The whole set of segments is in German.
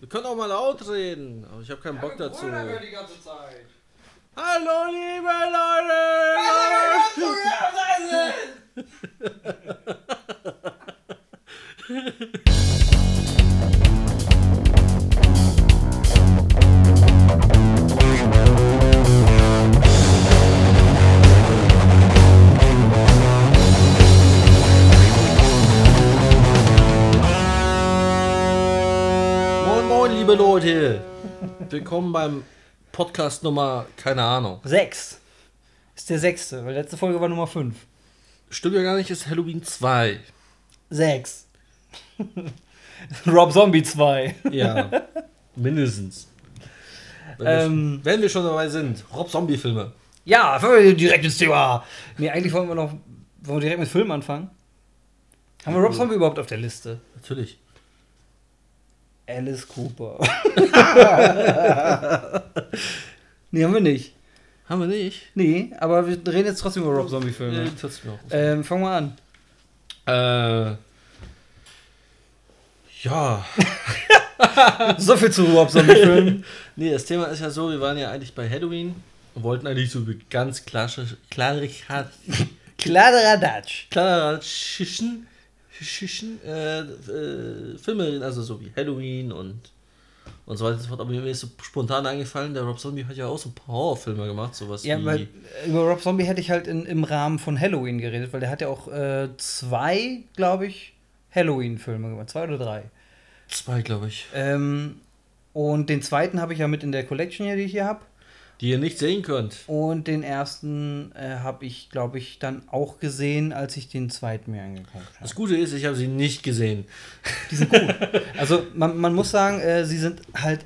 Wir können auch mal laut reden, aber ich habe keinen Bock dazu. die ganze Zeit. Hallo, liebe Leute! liebe Leute! Willkommen beim Podcast Nummer, keine Ahnung. Sechs. Ist der sechste, weil letzte Folge war Nummer fünf. Stimmt ja gar nicht, ist Halloween 2. Sechs. Rob Zombie 2. Ja, mindestens. Wenn, Ähm. wir, wenn wir schon dabei sind, Rob Zombie-Filme. Ja, direkt ins Thema. Nee, eigentlich wollen wir noch wollen wir direkt mit Film anfangen. Haben wir Rob Zombie überhaupt auf der Liste? Natürlich. Alice Cooper. nee, haben wir nicht. Haben wir nicht? Nee, aber wir reden jetzt trotzdem über Rob Zombie-Filme. Nee, trotzdem noch. Ähm, fangen wir an. Äh. Ja. So viel zu Rob Zombie-Filmen. Nee, das Thema ist ja so, wir waren ja eigentlich bei Halloween und wollten eigentlich so ganz klassisch, klare, Kladderadatsch. klarischen Äh, äh, Filme also so wie Halloween und und so weiter und so fort. Aber mir ist so spontan eingefallen, der Rob Zombie hat ja auch so ein paar Horrorfilme gemacht, sowas Ja, wie. weil über Rob Zombie hätte ich halt in, im Rahmen von Halloween geredet, weil der hat ja auch äh, zwei, glaube ich, Halloween-Filme gemacht. Zwei oder drei. zwei, glaube ich. Ähm, und den zweiten habe ich ja mit in der Collection hier, die ich hier habe. Die ihr nicht sehen könnt. Und den ersten äh, habe ich, glaube ich, dann auch gesehen, als ich den zweiten mir angeguckt habe. Das Gute ist, ich habe sie nicht gesehen. Die sind gut. also man, man muss sagen, äh, sie sind halt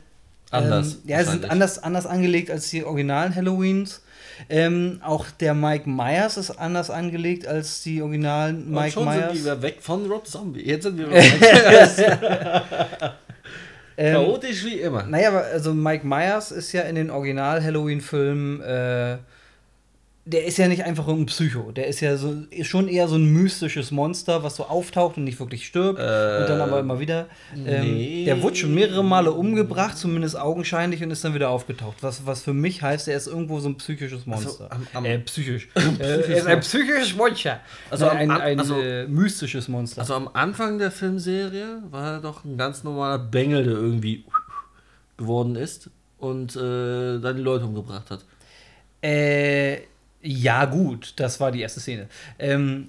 Anders, Ähm, ja, sie sind anders, anders angelegt als die originalen Halloweens. Ähm, auch der Mike Myers ist anders angelegt als die originalen Und Mike schon Myers. sind wir weg von Rob Zombie. Jetzt sind wir bei ähm, chaotisch wie immer. naja, aber also Mike Myers ist ja in den Original-Halloween-Filmen, äh, der ist ja nicht einfach ein Psycho. Der ist ja so ist schon eher so ein mystisches Monster, was so auftaucht und nicht wirklich stirbt. und dann aber immer wieder. Ähm, nee. Der wurde schon mehrere Male umgebracht, zumindest augenscheinlich, und ist dann wieder aufgetaucht. Was, was für mich heißt, er ist irgendwo so ein psychisches Monster. am- am- äh, psychisch. äh, er ist ein psychisches Monster. Also Also am- ein, ein also- äh, mystisches Monster. Also am Anfang der Filmserie war er doch ein ganz normaler Bengel, der irgendwie geworden ist und äh, dann die Leute umgebracht hat. Äh, ja, gut, das war die erste Szene. Ähm,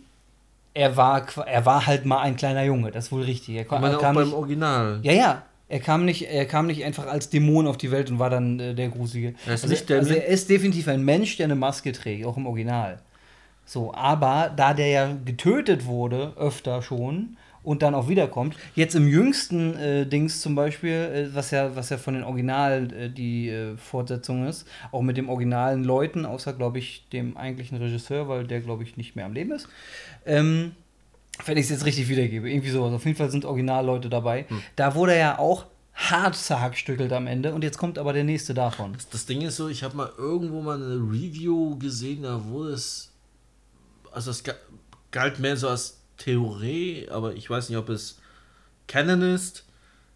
er, war, er war halt mal ein kleiner Junge, das ist wohl richtig. Er, kam, er auch kam beim nicht, Original. ja, ja. Er kam, nicht, er kam nicht einfach als Dämon auf die Welt und war dann äh, der Gruselige. Er ist also, nicht der- also er ist definitiv ein Mensch, der eine Maske trägt, auch im Original. So, aber da der ja getötet wurde, öfter schon, und dann auch wiederkommt, jetzt im jüngsten äh, Dings zum Beispiel, äh, was, ja, was ja von den Original äh, die äh, Fortsetzung ist, auch mit dem originalen Leuten, außer, glaube ich, dem eigentlichen Regisseur, weil der, glaube ich, nicht mehr am Leben ist. Ähm, wenn ich es jetzt richtig wiedergebe. Irgendwie sowas. Auf jeden Fall sind Originalleute dabei. Da wurde er ja auch hart zerhackstückelt am Ende. Und jetzt kommt aber der nächste davon. Das, das Ding ist so, ich habe mal irgendwo mal eine Review gesehen, da wurde es. Also ga- galt mehr so als Theorie, aber ich weiß nicht, ob es Canon ist,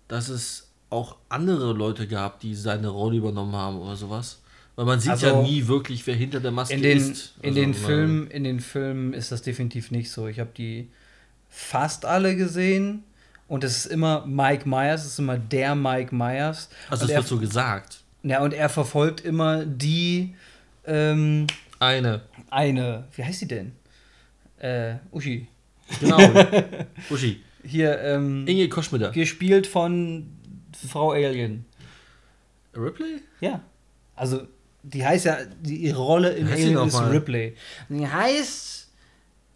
dass es auch andere Leute gab, die seine Rolle übernommen haben oder sowas. Weil man sieht ja Also, nie wirklich, wer hinter der Maske In den, ist. in, Also, den man- Filmen, in den Filmen ist das definitiv nicht so. Ich habe die fast alle gesehen. Und es ist immer Mike Myers, es ist immer der Mike Myers. Also es wird so gesagt. ja, und er verfolgt immer die ähm, Eine. eine, wie heißt sie denn? Äh, Uschi. Genau. Uschi. Hier, ähm, Inge Koschmider. gespielt von Frau Alien. Ripley? Ja. Also, die heißt ja, die, ihre Rolle die Alien ist mal? Ripley. Die heißt,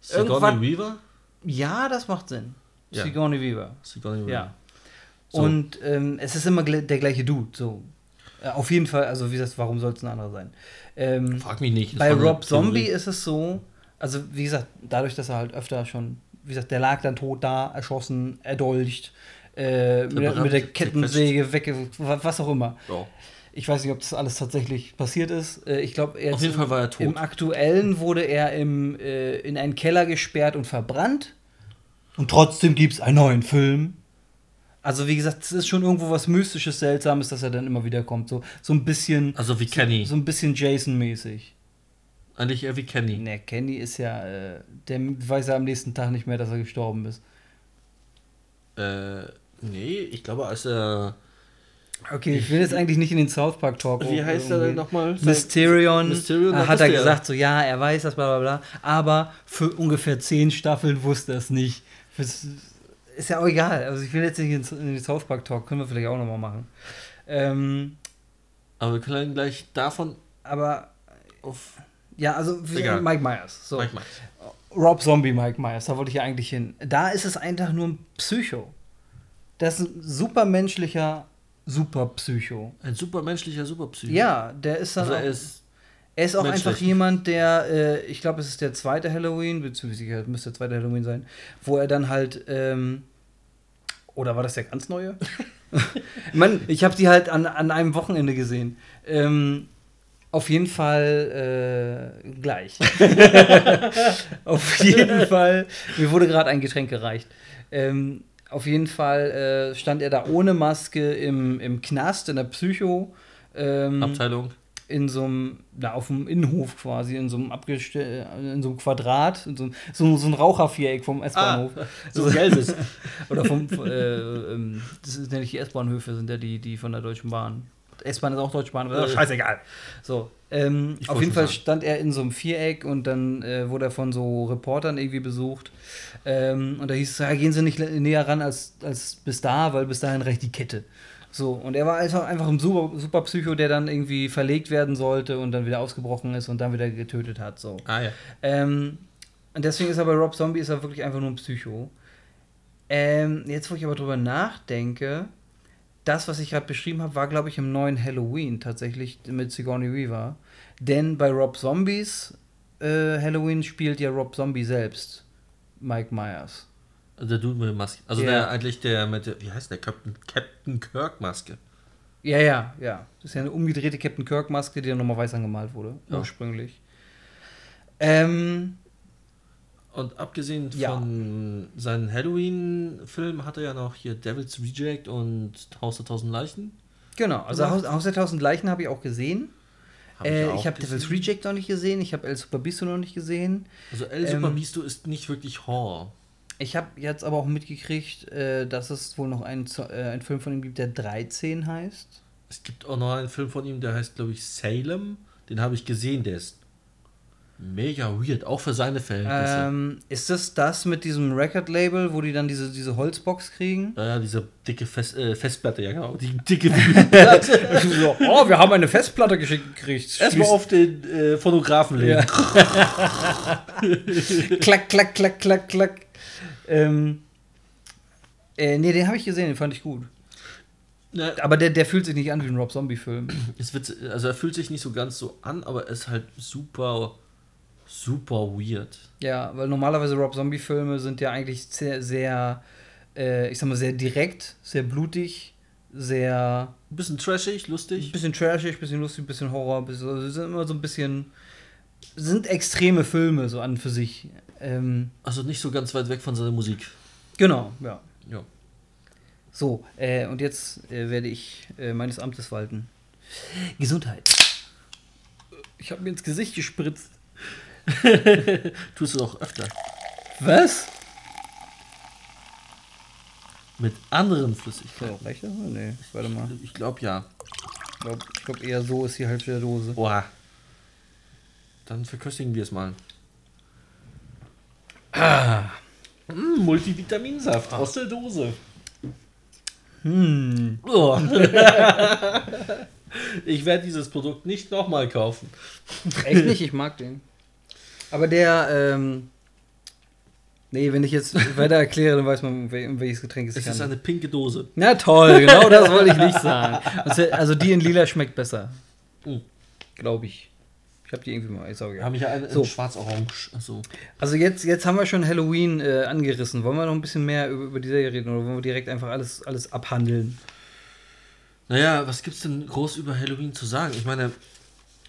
Sigourney Weaver? ja, das macht Sinn. Ja. Sigourney Weaver. Sigourney Weaver. Ja. So. Und ähm, es ist immer der gleiche Dude. So. Äh, auf jeden Fall, also wie gesagt, warum soll es ein anderer sein? Ähm, Frag mich nicht. bei Rob Zombie ist es so, also wie gesagt, dadurch, dass er halt öfter schon, wie gesagt, der lag dann tot da, erschossen, erdolcht, äh, mit, der- mit der Kettensäge wegge... was auch immer. Ja. Ich weiß nicht, ob das alles tatsächlich passiert ist. Äh, Ich glaube, Auf jeden Fall war er tot. Im aktuellen wurde er im, äh, in einen Keller gesperrt und verbrannt. Und trotzdem gibt es einen neuen Film. Also, wie gesagt, es ist schon irgendwo was Mystisches, Seltsames, dass er dann immer wieder kommt. So, so ein bisschen. Also wie Kenny. So ein bisschen Jason-mäßig. Eigentlich eher wie Kenny. Ne, Kenny ist ja. Äh, der weiß ja am nächsten Tag nicht mehr, dass er gestorben ist. Äh, nee, ich glaube, als er. Okay, ich will jetzt eigentlich nicht in den South Park Talk. Wie heißt er denn nochmal? Mysterion, Mysterion, hat er gesagt, so ja, er weiß das, bla bla bla. Aber für ungefähr zehn Staffeln wusste er es nicht. Das ist ja auch egal. Also ich will jetzt nicht in, in den South Park Talk, können wir vielleicht auch nochmal machen. Ähm, Aber wir können gleich davon aber auf ja, also Egal. Mike Myers. So. Mike Myers. Rob Zombie Mike Myers, da wollte ich ja eigentlich hin. Da ist es einfach nur ein Psycho. Das ist ein supermenschlicher Superpsycho. Ein supermenschlicher Superpsycho. Ja, der ist dann Also auch, er ist. er ist auch einfach jemand, der, äh, ich glaube, es ist der zweite Halloween, beziehungsweise müsste der zweite Halloween sein, wo er dann halt, ähm, oder war das der ganz neue? Mann, ich habe die halt an, an einem Wochenende gesehen. Ähm, auf jeden Fall äh, gleich. auf jeden Fall. Mir wurde gerade ein Getränk gereicht. Ähm, auf jeden Fall äh, stand er da ohne Maske im, im Knast, in der Psycho. Ähm, Abteilung. in so einem, auf dem Innenhof quasi, in so einem abgestell in so einem Quadrat, in so, einem- so, so ein Raucherviereck vom S-Bahnhof. so ein gelbes. Oder vom, äh, ähm, das ist nämlich die S-Bahnhöfe, sind ja die, die von der Deutschen Bahn. S-Bahn ist auch Deutsche Bahn, aber Äh. scheißegal. So, ähm, auf jeden Fall sagen. stand er in so einem Viereck und dann äh, wurde er von so Reportern irgendwie besucht. Ähm, und da hieß es, ja, gehen Sie nicht näher ran als, als bis da, weil bis dahin reicht die Kette. So, und er war einfach, einfach ein super, super Psycho, der dann irgendwie verlegt werden sollte und dann wieder ausgebrochen ist und dann wieder getötet hat. So. Ah ja. Ähm, und deswegen ist er bei Rob Zombie ist er wirklich einfach nur ein Psycho. Ähm, jetzt, wo ich aber drüber nachdenke, das, was ich gerade beschrieben habe, war, glaube ich, im neuen Halloween tatsächlich mit Sigourney Weaver. Denn bei Rob Zombies äh, Halloween spielt ja Rob Zombie selbst Mike Myers. Der Dude mit der Maske. Also Ja. der eigentlich der mit der, wie heißt der? Captain, Captain Kirk Maske. Ja, ja, ja. Das ist ja eine umgedrehte Captain Kirk-Maske, die dann nochmal weiß angemalt wurde, Ja. ursprünglich. Ähm, Und abgesehen Ja. von seinen Halloween-Filmen hat er ja noch hier Devil's Reject und Haus der Tausend Leichen. genau, also. Haus, Haus der Tausend Leichen habe ich auch gesehen. Hab äh, auch ich habe. Devil's Reject noch nicht gesehen, ich habe El Super Bisto noch nicht gesehen. Also El Ähm, Super Bisto ist nicht wirklich Horror. Ich habe jetzt aber auch mitgekriegt, äh, dass es wohl noch einen, äh, einen Film von ihm gibt, der 13 heißt. Es gibt auch noch einen Film von ihm, der heißt, glaube ich, Salem. Den habe ich gesehen, der ist mega weird, auch für seine Verhältnisse. Ähm, ist das das mit diesem Record-Label, wo die dann diese, diese Holzbox kriegen? Ja, ja, diese dicke Fest, äh, Festplatte, ja genau. Die dicke so, oh, wir haben eine Festplatte geschickt gekriegt. Erstmal auf den äh, Fotografen legen. klack, klack, klack, klack, klack. Ähm, äh, nee, den habe ich gesehen, den fand ich gut. Ja, Aber der, der fühlt sich nicht an wie ein Rob Zombie-Film. also er fühlt sich nicht so ganz so an, aber er ist halt super, super weird. Ja, weil normalerweise Rob Zombie-Filme sind ja eigentlich sehr, sehr äh, ich sag mal, sehr direkt, sehr blutig, sehr Ein bisschen trashig, lustig. bisschen trashig, bisschen lustig, bisschen Horror, bisschen, also sie sind immer so ein bisschen sind extreme Filme so an für sich. Ähm, Also nicht so ganz weit weg von seiner Musik. genau, ja. Ja. So, äh, und jetzt äh, werde ich äh, meines Amtes walten. Gesundheit. Ich habe mir ins Gesicht gespritzt. Tust du auch öfter. Was? Mit anderen Flüssigkeiten. So, reicht das? Nee, warte mal. Ich glaube ja. Ich glaube glaub eher so ist die Hälfte der Dose. Boah. Dann verköstigen wir es mal. Mm, Multivitaminsaft aus der Dose. Hm. Oh. ich werde dieses Produkt nicht nochmal kaufen. Echt nicht, ich mag den. Aber der, ähm. Nee, wenn ich jetzt weiter erkläre, dann weiß man, um wel- welches Getränk es Es sich ist eine pinke Dose. Na toll, genau das wollte ich nicht sagen. Also, die in lila schmeckt besser. Mm. Glaube ich. Ich habe die irgendwie mal. Ist auch Wir egal. haben hier eine So. schwarz-orange. Also, Also jetzt, jetzt haben wir schon Halloween äh, angerissen. Wollen wir noch ein bisschen mehr über, über die Serie reden oder wollen wir direkt einfach alles, alles abhandeln? naja, was gibt's denn groß über Halloween zu sagen? Ich meine,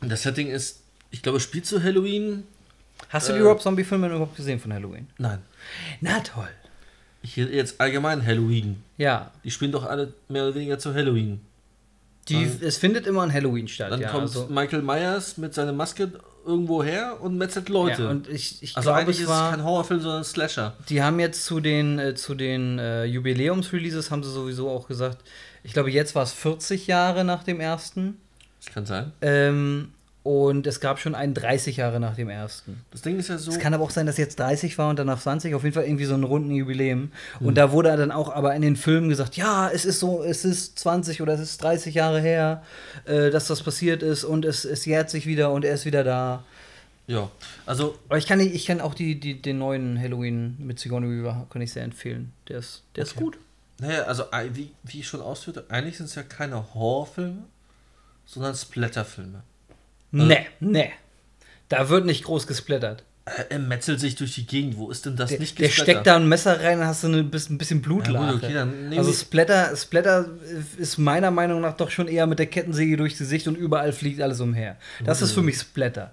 das Setting ist, ich glaube, spielt zu Halloween? Hast du die Äh. Rob Zombie-Filme überhaupt gesehen von Halloween? Nein. Na toll. Hier jetzt allgemein Halloween. Ja. Die spielen doch alle mehr oder weniger zu Halloween. Die, Dann- es findet immer an Halloween statt. Dann ja, kommt also, Michael Myers mit seiner Maske irgendwo her und metzelt Leute. ja, und ich, ich also glaube, es ist war. es kein Horrorfilm, sondern ein Slasher. Die haben jetzt zu den, äh, zu den äh, Jubiläumsreleases, haben sie sowieso auch gesagt, ich glaube, jetzt war es 40 Jahre nach dem ersten. Das kann sein. Ähm, und es gab schon einen 30 Jahre nach dem ersten. Das Ding ist ja so. Es kann aber auch sein, dass jetzt 30 war und danach 20, auf jeden Fall irgendwie so ein runden Jubiläum. Hm. Und da wurde dann auch aber in den Filmen gesagt, ja, es ist so, es ist 20 oder es ist 30 Jahre her, äh, dass das passiert ist und es, es jährt sich wieder und er ist wieder da. ja, also Aber ich kann, ich kann auch die, die, den neuen Halloween mit Sigourney Weaver kann ich sehr empfehlen. Der ist, der ist Okay. gut. Naja, also wie, wie ich schon ausführte, eigentlich sind es ja keine Horrorfilme, sondern Splatterfilme. Nee, nee. Da wird nicht groß gesplattert. Äh, Er metzelt sich durch die Gegend. Wo ist denn das Der, nicht der steckt da ein Messer rein, dann hast du ein bisschen Ja, Blutlache. gut, okay, also Splatter, Splatter ist meiner Meinung nach doch schon eher mit der Kettensäge durchs Gesicht und überall fliegt alles umher. Das ist für mich Splatter.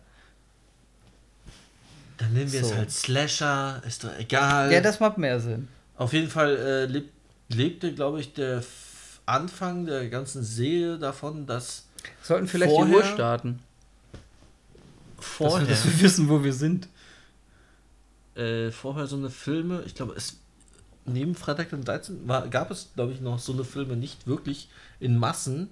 Dann nehmen wir So. es halt Slasher, ist doch egal. Ja, das macht mehr Sinn. Auf jeden Fall äh, leb, lebte, glaube ich, der F Anfang der ganzen Serie davon, dass Sollten vielleicht Vorher- die Uhr starten. Dass vorher, wir, dass wir wissen, wo wir sind. äh, vorher so eine Filme, ich glaube, es neben Freitag den 13. War, gab es, glaube ich, noch so eine Filme nicht wirklich in Massen.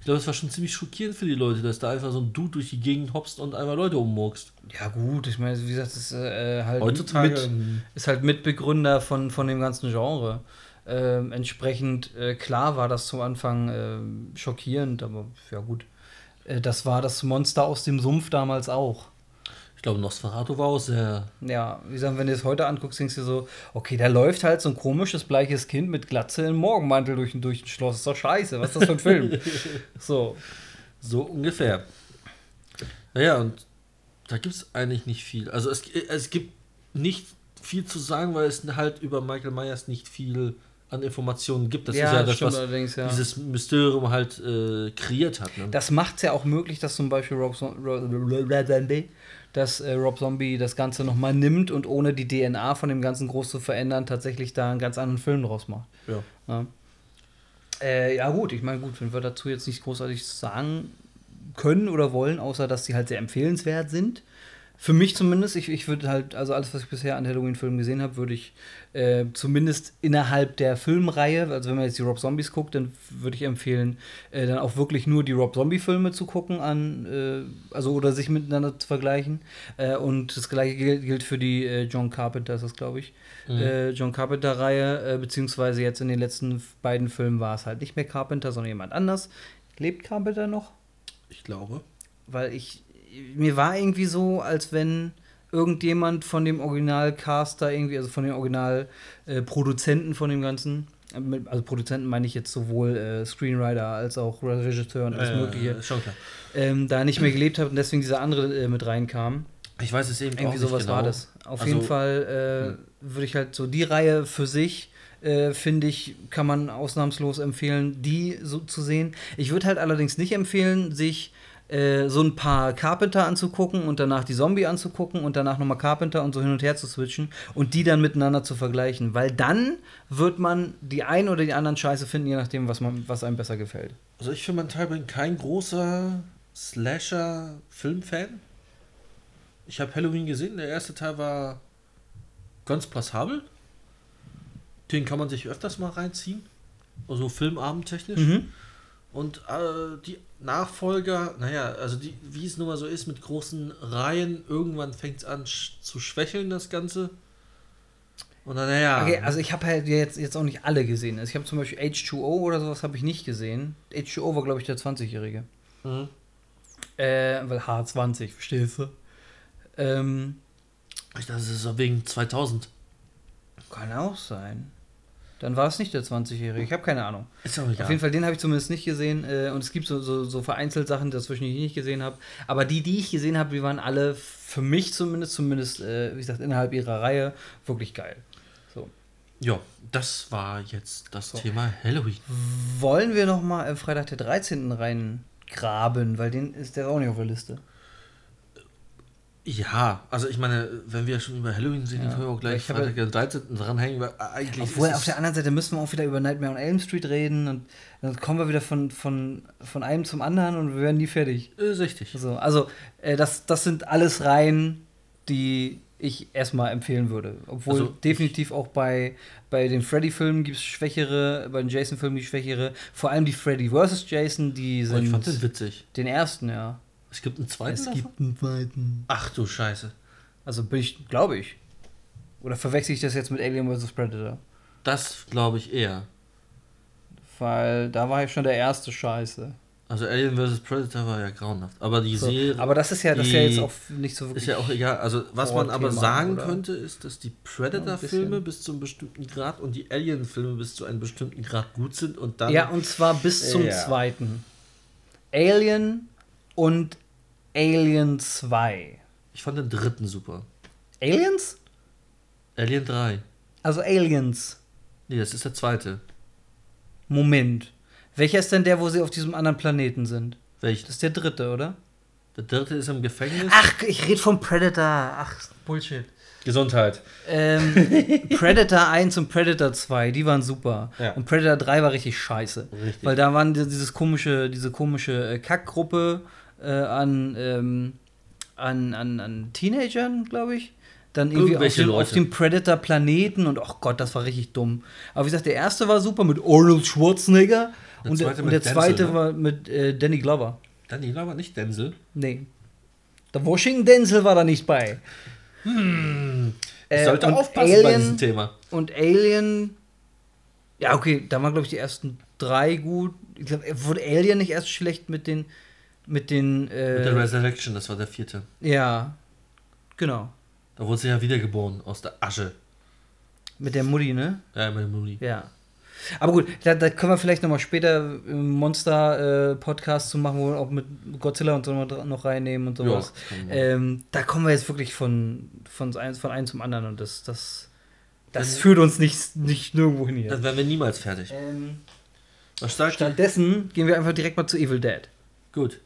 Ich glaube, es war schon ziemlich schockierend für die Leute, dass da einfach so ein Dude durch die Gegend hopst und einmal Leute ummurkst. Ja, gut, ich meine, wie gesagt, das ist äh, halt Heutzutage, mit, ähm, ist halt Mitbegründer von, von dem ganzen Genre. Ähm, entsprechend, äh, klar war das zum Anfang ähm, schockierend, aber ja gut. Äh, das war das Monster aus dem Sumpf damals auch. Ich glaube, Nosferatu war auch sehr. Ja, wie gesagt, wenn du es heute anguckst, denkst du so, okay, da läuft halt so ein komisches, bleiches Kind mit Glatze im Morgenmantel durch, durch ein Schloss. ist doch scheiße, was ist das für ein Film? so. So ungefähr. Naja, und da gibt es eigentlich nicht viel. Also es, es gibt nicht viel zu sagen, weil es halt über Michael Myers nicht viel an Informationen gibt. Das ist ja das, stimmt was ja. dieses Mysterium halt äh, kreiert hat. Ne? Das macht es ja auch möglich, dass zum Beispiel Rob, Zo- Ro- dass äh, Rob Zombie das Ganze nochmal nimmt und ohne die DNA von dem Ganzen groß zu verändern, tatsächlich da einen ganz anderen Film draus macht. ja. Ja, äh, ja gut, ich meine, gut, wenn wir dazu jetzt nicht großartig sagen können oder wollen, außer dass sie halt sehr empfehlenswert sind. Für mich zumindest, ich, ich würde halt, also alles, was ich bisher an Halloween-Filmen gesehen habe, würde ich äh, zumindest innerhalb der Filmreihe, also wenn man jetzt die Rob Zombies guckt, dann würde ich empfehlen, äh, dann auch wirklich nur die Rob Zombie-Filme zu gucken, an, äh, also oder sich miteinander zu vergleichen. Äh, und das gleiche gilt, gilt für die äh, John Carpenter, ist das, glaube ich. Äh, John Carpenter-Reihe, beziehungsweise jetzt in den letzten beiden Filmen war es halt nicht mehr Carpenter, sondern jemand anders. Lebt Carpenter noch? Ich glaube. weil ich mir war irgendwie so, als wenn irgendjemand von dem Originalcaster irgendwie, also von den Originalproduzenten äh, von dem Ganzen, äh, also Produzenten meine ich jetzt sowohl äh, Screenwriter als auch Regisseur und alles Mögliche, Äh, schon klar. ähm, da nicht mehr gelebt hat und deswegen dieser andere äh, mit reinkam. Ich weiß es eben auch Irgendwie nicht sowas genau. war das. Auf Also, jeden Fall äh, würde ich halt so die Reihe für sich, äh, finde ich, kann man ausnahmslos empfehlen, die so zu sehen. Ich würde halt allerdings nicht empfehlen, sich äh, so ein paar Carpenter anzugucken und danach die Zombie anzugucken und danach nochmal Carpenter und so hin und her zu switchen und die dann miteinander zu vergleichen. Weil dann wird man die einen oder die anderen Scheiße finden, je nachdem, was, man, was einem besser gefällt. Also ich für meinen Teil bin kein großer Slasher-Filmfan. Ich habe Halloween gesehen. Der erste Teil war ganz passabel. Den kann man sich öfters mal reinziehen. Also filmabendtechnisch. Mhm. Und äh, die Nachfolger, naja, also die, wie es nun mal so ist mit großen Reihen, irgendwann fängt es an sch zu schwächeln, das Ganze. Und dann, naja. Okay, also ich habe halt jetzt, jetzt auch nicht alle gesehen. Also ich habe zum Beispiel H2O oder sowas habe ich nicht gesehen. H2O war, glaube ich, der 20-Jährige. Mhm. Äh, weil H20, verstehst du? Ähm, Ich dachte, das ist wegen 2000. kann auch sein. Dann war es nicht der 20-Jährige. Ich habe keine Ahnung. Ist auch egal. Auf jeden Fall, den habe ich zumindest nicht gesehen. Äh, und es gibt so, so, so vereinzelt Sachen die ich nicht gesehen habe. Aber die, die ich gesehen habe, die waren alle für mich zumindest, zumindest, äh, wie gesagt, innerhalb ihrer Reihe, wirklich geil. So. Ja, das war jetzt das So. Thema Halloween. Wollen wir noch mal äh, Freitag der 13. reingraben, weil den ist der auch nicht auf der Liste. Ja, also ich meine, wenn wir schon über Halloween sind, Ja. können wir auch gleich Ich habe- Freitag den 13. dranhängen, weil eigentlich Obwohl, auf der anderen Seite müssen wir auch wieder über Nightmare on Elm Street reden und dann kommen wir wieder von, von, von einem zum anderen und wir werden nie fertig. ist richtig. So, also, äh, das, das sind alles Reihen, die ich erstmal empfehlen würde. Obwohl Also, definitiv auch bei, bei den Freddy-Filmen gibt es schwächere, bei den Jason-Filmen die schwächere. Vor allem die Freddy vs. Jason, die Oh, sind. ich fand den witzig. den ersten, ja. Es gibt einen zweiten Es davon? gibt einen zweiten. Ach du Scheiße. Also bin ich, glaube ich. Oder verwechsel ich das jetzt mit Alien vs. Predator? Das glaube ich eher. Weil da war ja schon der erste Scheiße. Also Alien vs. Predator war ja grauenhaft. Aber die So, Serie aber das ist ja, das ist ja jetzt auch nicht so wirklich. ist ja auch egal. Also was man aber sagen oder? könnte, ist, dass die Predator-Filme bisschen. bis zu einem bestimmten Grad und die Alien-Filme bis zu einem bestimmten Grad gut sind und dann Ja, und zwar bis zum Ja. zweiten. Alien und Alien 2. ich fand den dritten super. Aliens? Alien 3. Also Aliens. Nee, das ist der zweite. Moment. Welcher ist denn der, wo sie auf diesem anderen Planeten sind? Welcher? Das ist der dritte, oder? Der dritte ist im Gefängnis. Ach, ich rede vom Predator. Ach, Bullshit. Gesundheit. Ähm, Predator 1 und Predator 2, die waren super. Ja. Und Predator 3 war richtig scheiße. Richtig. Weil da waren die- dieses komische, diese komische äh, Kackgruppe äh, an, ähm, an, an, an Teenagern, glaube ich. Dann irgendwie auf dem, auf dem Predator-Planeten und ach Gott, das war richtig dumm. Aber wie gesagt, der erste war super mit Arnold Schwarzenegger Der und der, zweite und der Denzel, zweite ne? war mit äh, Danny Glover. Dann die aber nicht Denzel. Nee. Der Washington Denzel war da nicht bei. Ich Äh, sollte und aufpassen bei Alien- diesem Thema. Und Alien. Ja, okay, da waren, glaube ich, die ersten drei gut. Ich glaube, wurde Alien nicht erst schlecht mit den. Mit den. Äh, Mit der Resurrection, das war der vierte. ja. Genau. Da wurde sie ja wiedergeboren aus der Asche. Mit der Mutti, ne? Ja, meine Mutti. Ja. Aber gut, da, da können wir vielleicht noch mal später Monster-Podcast zu machen, wo wir auch mit Godzilla und so noch- reinnehmen und sowas. Ja, ähm, da kommen wir jetzt wirklich von, von, von einem zum anderen und das, das, das Dann- führt uns nicht, nicht nirgendwo hin hier. Dann wären wir niemals fertig. Ähm, Was stattdessen gehen wir einfach direkt mal zu Evil Dead. Gut.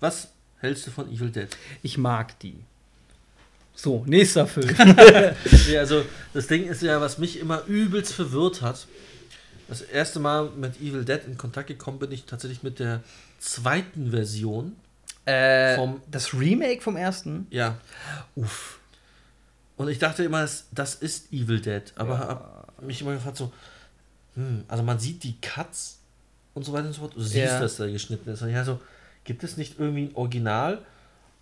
Was hältst du von Evil Dead? Ich mag die. So, nächster Film. ja, also das Ding ist ja, was mich immer übelst verwirrt hat. Das erste Mal mit Evil Dead in Kontakt gekommen bin ich tatsächlich mit der zweiten Version. äh, Vom- das Remake vom ersten? Ja. Uff. Und ich dachte immer, das, das ist Evil Dead. Aber hab mich immer gefragt so, hm, also man sieht die Cuts und so weiter und so fort. Du siehst, Ja. dass da geschnitten ist. Und ja, so, gibt es nicht irgendwie ein Original?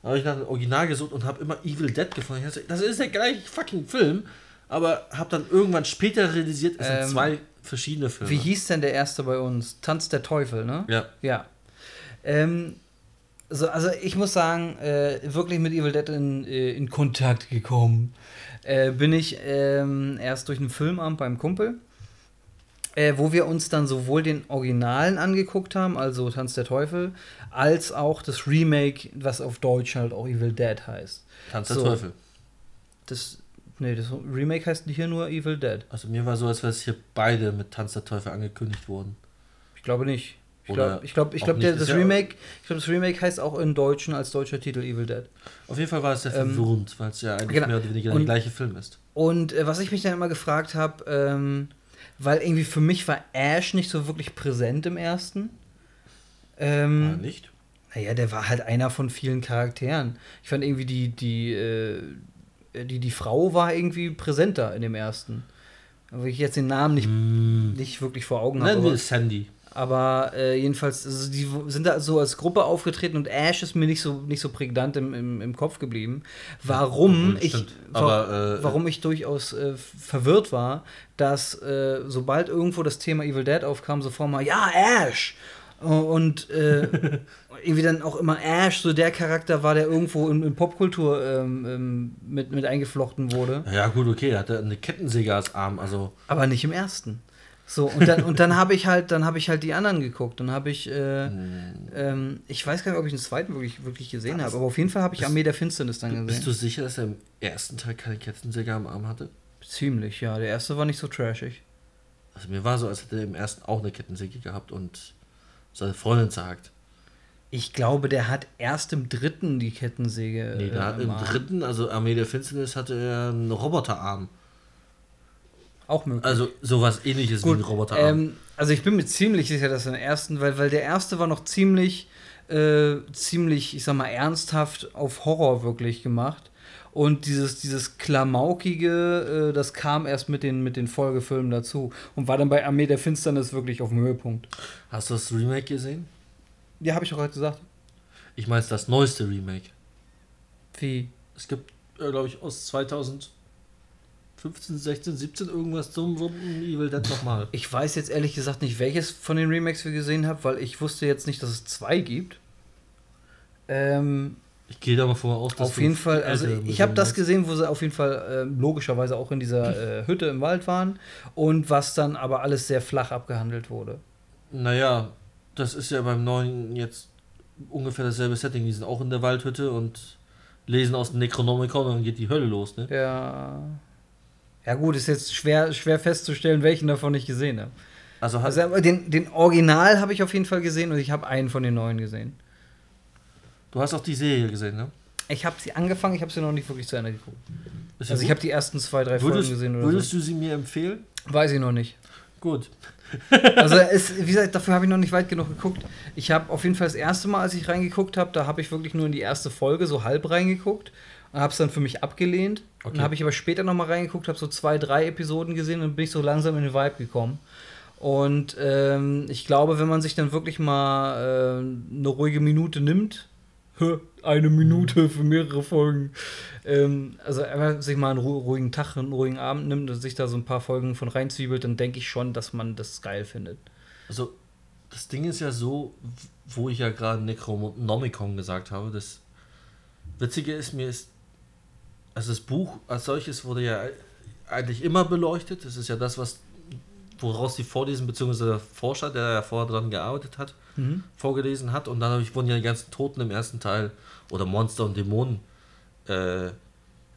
Da habe ich nach einem Original gesucht und habe immer Evil Dead gefunden. Dachte, das ist der gleiche fucking Film. Aber habe dann irgendwann später realisiert, es Ähm, sind zwei verschiedene Filme. Wie hieß denn der erste bei uns? Tanz der Teufel, ne? Ja. Ja. Ähm, so, also ich muss sagen, äh, wirklich mit Evil Dead in, äh, in Kontakt gekommen. Äh, bin ich ähm, erst durch einen Filmamt beim Kumpel, äh, wo wir uns dann sowohl den Originalen angeguckt haben, also Tanz der Teufel, als auch das Remake, was auf Deutsch halt auch Evil Dead heißt. Tanz der So. Teufel. Das, nee, das Remake heißt hier nur Evil Dead. Also mir war so, als wäre es hier beide mit Tanz der Teufel angekündigt worden. Ich glaube nicht. Ich glaube, ich glaube, ich Ist das Remake, ich glaube, das Remake heißt auch in Deutschen als deutscher Titel Evil Dead. Auf jeden Fall war es sehr Ähm, verwirrend, weil es ja eigentlich genau. mehr oder weniger der gleiche Film ist. Und äh, was ich mich dann immer gefragt habe, ähm, weil irgendwie für mich war Ash nicht so wirklich präsent im ersten. Ähm, Ah, nicht? Naja, der war halt einer von vielen Charakteren. Ich fand irgendwie die, die, äh, die, die Frau war irgendwie präsenter in dem ersten. Aber ich jetzt den Namen nicht, Mm. nicht wirklich vor Augen habe. Nennen wir es Sandy. Aber äh, jedenfalls, also die sind da so als Gruppe aufgetreten und Ash ist mir nicht so, nicht so prägnant im, im, im Kopf geblieben. Warum Obwohl, ich, wa- Aber, äh, warum ich durchaus äh, verwirrt war, dass äh, sobald irgendwo das Thema Evil Dead aufkam, sofort mal, ja, Ash! Und äh, irgendwie dann auch immer Ash, so der Charakter war, der irgendwo in, in Popkultur ähm, ähm, mit, mit eingeflochten wurde. Ja, gut, okay, er hatte eine Kettensäge als Arm, also. Aber nicht im ersten. So, und dann, und dann habe ich halt, dann habe ich halt die anderen geguckt. Dann habe ich, äh, ähm, ich weiß gar nicht, ob ich den zweiten wirklich, wirklich gesehen habe, aber auf jeden Fall habe ich Bist- Armee der Finsternis dann gesehen. Bist du sicher, dass er im ersten Teil keine Kettensäge am Arm hatte? Ziemlich, ja. Der erste war nicht so trashig. Also mir war so, als hätte er im ersten auch eine Kettensäge gehabt und seine Freundin zerhackt. Ich glaube, der hat erst im dritten die Kettensäge. Nee, äh, im Arm. dritten, also Armee der Finsternis, hatte er einen Roboterarm. Auch möglich. Also sowas ähnliches wie ein Roboterarm. ähm, also ich bin mir ziemlich sicher, dass im ersten, weil, weil der erste war noch ziemlich, äh, ziemlich, ich sag mal, ernsthaft auf Horror wirklich gemacht. Und dieses, dieses Klamaukige, äh, das kam erst mit den, mit den Folgefilmen dazu. Und war dann bei Armee der Finsternis wirklich auf dem Höhepunkt. Hast du das Remake gesehen? Ja, habe ich doch gerade gesagt. Ich meine das neueste Remake. Wie? Es gibt, äh, glaube ich, aus 2015, 16, 17 irgendwas zum Evil Dead nochmal. Ich weiß jetzt ehrlich gesagt nicht, welches von den Remakes wir gesehen haben, weil ich wusste jetzt nicht, dass es zwei gibt. Ähm, Ich gehe da mal von aus, dass auf jeden Fall, also ich habe das gesehen, wo sie auf jeden Fall äh, logischerweise auch in dieser äh, Hütte im Wald waren und was dann aber alles sehr flach abgehandelt wurde. Naja, das ist ja beim neuen jetzt ungefähr dasselbe Setting. Die sind auch in der Waldhütte und lesen aus dem Necronomicon und dann geht die Hölle los, ne? Ja. Ja gut, ist jetzt schwer, schwer festzustellen, welchen davon ich gesehen habe. Also Also den, den Original habe ich auf jeden Fall gesehen und ich habe einen von den neuen gesehen. du hast auch die Serie gesehen, ne? Ich habe sie angefangen, ich habe sie noch nicht wirklich zu Ende geguckt. Ist Also ich habe die ersten zwei, drei würdest, Folgen gesehen oder würdest so. du sie mir empfehlen? Weiß ich noch nicht. Gut. Also es, wie gesagt, dafür habe ich noch nicht weit genug geguckt. Ich habe auf jeden Fall das erste Mal, als ich reingeguckt habe, da habe ich wirklich nur in die erste Folge so halb reingeguckt und habe es dann für mich abgelehnt. Okay. Dann habe ich aber später noch mal reingeguckt, habe so zwei, drei Episoden gesehen und bin ich so langsam in den Vibe gekommen. Und ähm, ich glaube, wenn man sich dann wirklich mal äh, eine ruhige Minute nimmt, eine Minute für mehrere Folgen, ähm, also einfach sich mal einen ru ruhigen Tag, einen ruhigen Abend nimmt und sich da so ein paar Folgen von reinzwiebelt, dann denke ich schon, dass man das geil findet. Also, das Ding ist ja so, wo ich ja gerade Necronomicon gesagt habe, das Witzige ist, mir ist, also das Buch als solches wurde ja eigentlich immer beleuchtet. Das ist ja das, was, woraus die vorlesen, beziehungsweise der Forscher, der ja vorher dran gearbeitet hat, vorgelesen hat. Und dann wurden ja die ganzen Toten im ersten Teil oder Monster und Dämonen äh,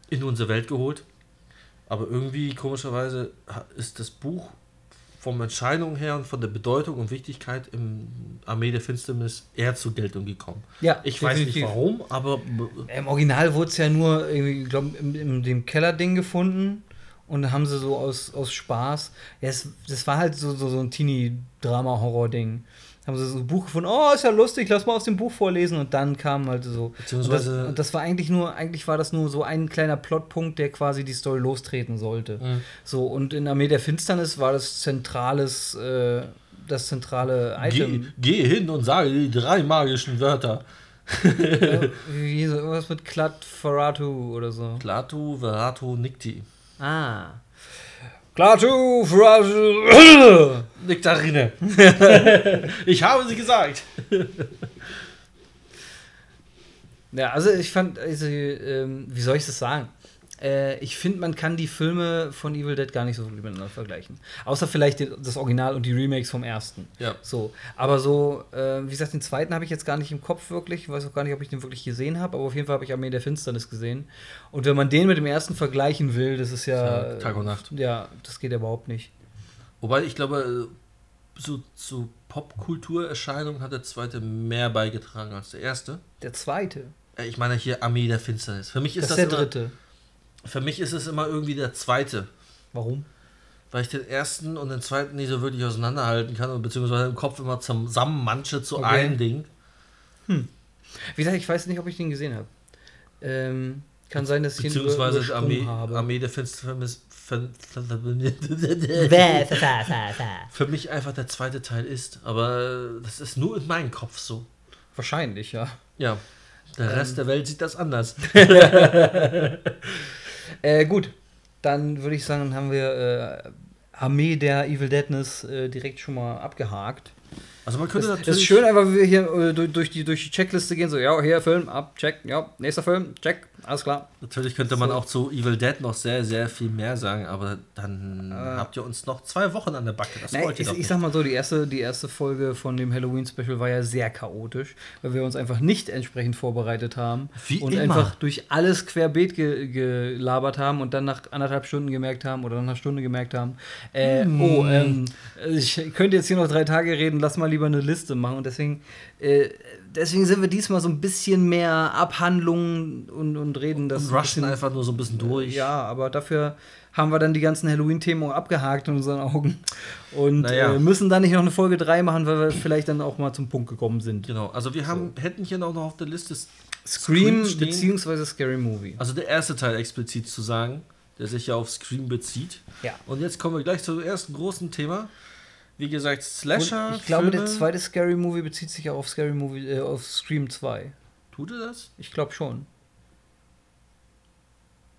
in unsere Welt geholt. Aber irgendwie, komischerweise, ist das Buch vom Entscheidung her und von der Bedeutung und Wichtigkeit im Armee der Finsternis eher zur Geltung gekommen. Ja, Ich weiß nicht definitiv. warum, aber Im Original wurde es ja nur, irgendwie, ich glaube, in, dem Kellerding gefunden. Und da haben sie so aus, aus Spaß. Ja, es, das war halt so, so, so ein Teenie-Drama-Horror-Ding. Haben sie so ein Buch gefunden, oh, ist ja lustig, lass mal aus dem Buch vorlesen. Und dann kam halt so. Beziehungsweise- Und das, und das war eigentlich nur, eigentlich war das nur so ein kleiner Plotpunkt, der quasi die Story lostreten sollte. Mhm. So, und in Armee der Finsternis war das zentrales, äh, das zentrale geh, Item. geh hin und sage die drei magischen Wörter. Äh, Wie so, irgendwas mit Klat Faratu oder so. Klaatu, Veratu, Nikti. Ah. Klatu, Fratu. Nektarine. ich habe sie gesagt. Ja, also ich fand, also, ähm, wie soll ich das sagen? Äh, ich finde, man kann die Filme von Evil Dead gar nicht so miteinander vergleichen. Außer vielleicht das Original und die Remakes vom ersten. Ja. So, aber so, äh, wie gesagt, den zweiten habe ich jetzt gar nicht im Kopf wirklich. Ich weiß auch gar nicht, ob ich den wirklich gesehen habe, aber auf jeden Fall habe ich Armee der Finsternis gesehen. Und wenn man den mit dem ersten vergleichen will, das ist ja. Ja, Tag und Nacht. Ja, das geht ja überhaupt nicht. Wobei ich glaube, so zu Popkulturerscheinungen hat der zweite mehr beigetragen als der erste. Der zweite. Äh, Ich meine hier Armee der Finsternis. Für mich ist Das das, ist der immer, dritte. Für mich ist es immer irgendwie der zweite. Warum? Weil ich den ersten und den zweiten nicht so wirklich auseinanderhalten kann und beziehungsweise im Kopf immer zusammen manche zu Okay. einem Ding. Wie gesagt, ich weiß nicht, ob ich den gesehen habe. Ähm, kann sein, dass ich ihn Beziehungsweise Armee, habe. Armee der Finsternis. Für mich einfach der zweite Teil ist. Aber das ist nur in meinem Kopf so. Wahrscheinlich, ja. Ja. Der Rest der Welt sieht das anders. Äh, gut, dann würde ich sagen, haben wir äh, Armee der Evil Deadness äh, direkt schon mal abgehakt. Also man könnte Das, natürlich. das ist schön, einfach wie wir hier äh, durch, durch, die, durch die Checkliste gehen, so, ja, hier Film, ab, check, ja, nächster Film, check, Alles klar. Natürlich könnte man auch zu Evil Dead noch sehr, sehr viel mehr sagen, aber dann habt ihr uns noch zwei Wochen an der Backe. Das Nee, wollt ihr ich, doch ich nicht. sag mal so, die erste, die erste Folge von dem Halloween-Special war ja sehr chaotisch, weil wir uns einfach nicht entsprechend vorbereitet haben Wie und immer. einfach durch alles querbeet ge gelabert haben und dann nach anderthalb Stunden gemerkt haben oder nach einer Stunde gemerkt haben, äh, Hm. oh, ähm, ich könnte jetzt hier noch drei Tage reden, lass mal lieber eine Liste machen und deswegen, äh, deswegen sind wir diesmal so ein bisschen mehr Abhandlungen und, und reden das Und rushen bisschen- einfach nur so ein bisschen durch. ja, aber dafür haben wir dann die ganzen Halloween-Themen abgehakt in unseren Augen. Und Naja. äh, müssen dann nicht noch eine Folge 3 machen, weil wir vielleicht dann auch mal zum Punkt gekommen sind. Genau, also wir haben, hätten hier noch auf der Liste Scream beziehungsweise Scary Movie. Also der erste Teil explizit zu sagen, der sich ja auf Scream bezieht. Ja. Und jetzt kommen wir gleich zum ersten großen Thema. Wie gesagt, Slasher. Und ich glaube, der zweite Scary Movie bezieht sich auch auf Scary Movie, äh, auf Scream 2. Tut er das? Ich glaube schon.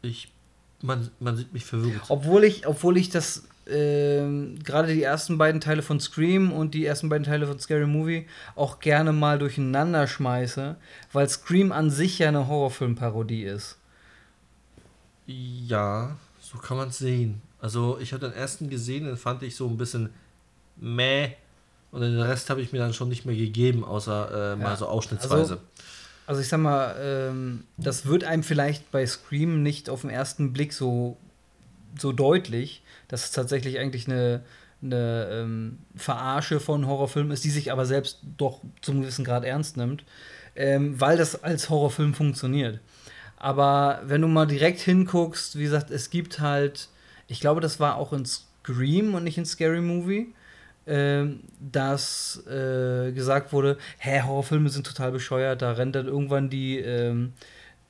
Ich. Man, man sieht mich verwirrt. Obwohl ich, obwohl ich das ähm, gerade die ersten beiden Teile von Scream und die ersten beiden Teile von Scary Movie auch gerne mal durcheinander schmeiße, weil Scream an sich ja eine Horrorfilmparodie ist. Ja, so kann man es sehen. Also ich habe den ersten gesehen, den fand ich so ein bisschen meh. Und den Rest habe ich mir dann schon nicht mehr gegeben, außer äh, mal Ja, so ausschnittsweise. also- Also ich sag mal, ähm, das wird einem vielleicht bei Scream nicht auf den ersten Blick so, so deutlich, dass es tatsächlich eigentlich eine, eine ähm, Verarsche von Horrorfilmen ist, die sich aber selbst doch zum gewissen Grad ernst nimmt, ähm, weil das als Horrorfilm funktioniert. Aber wenn du mal direkt hinguckst, wie gesagt, es gibt halt, ich glaube, das war auch in Scream und nicht in Scary Movie, dass äh, gesagt wurde, hä, Horrorfilme sind total bescheuert, da rennt dann irgendwann die, ähm,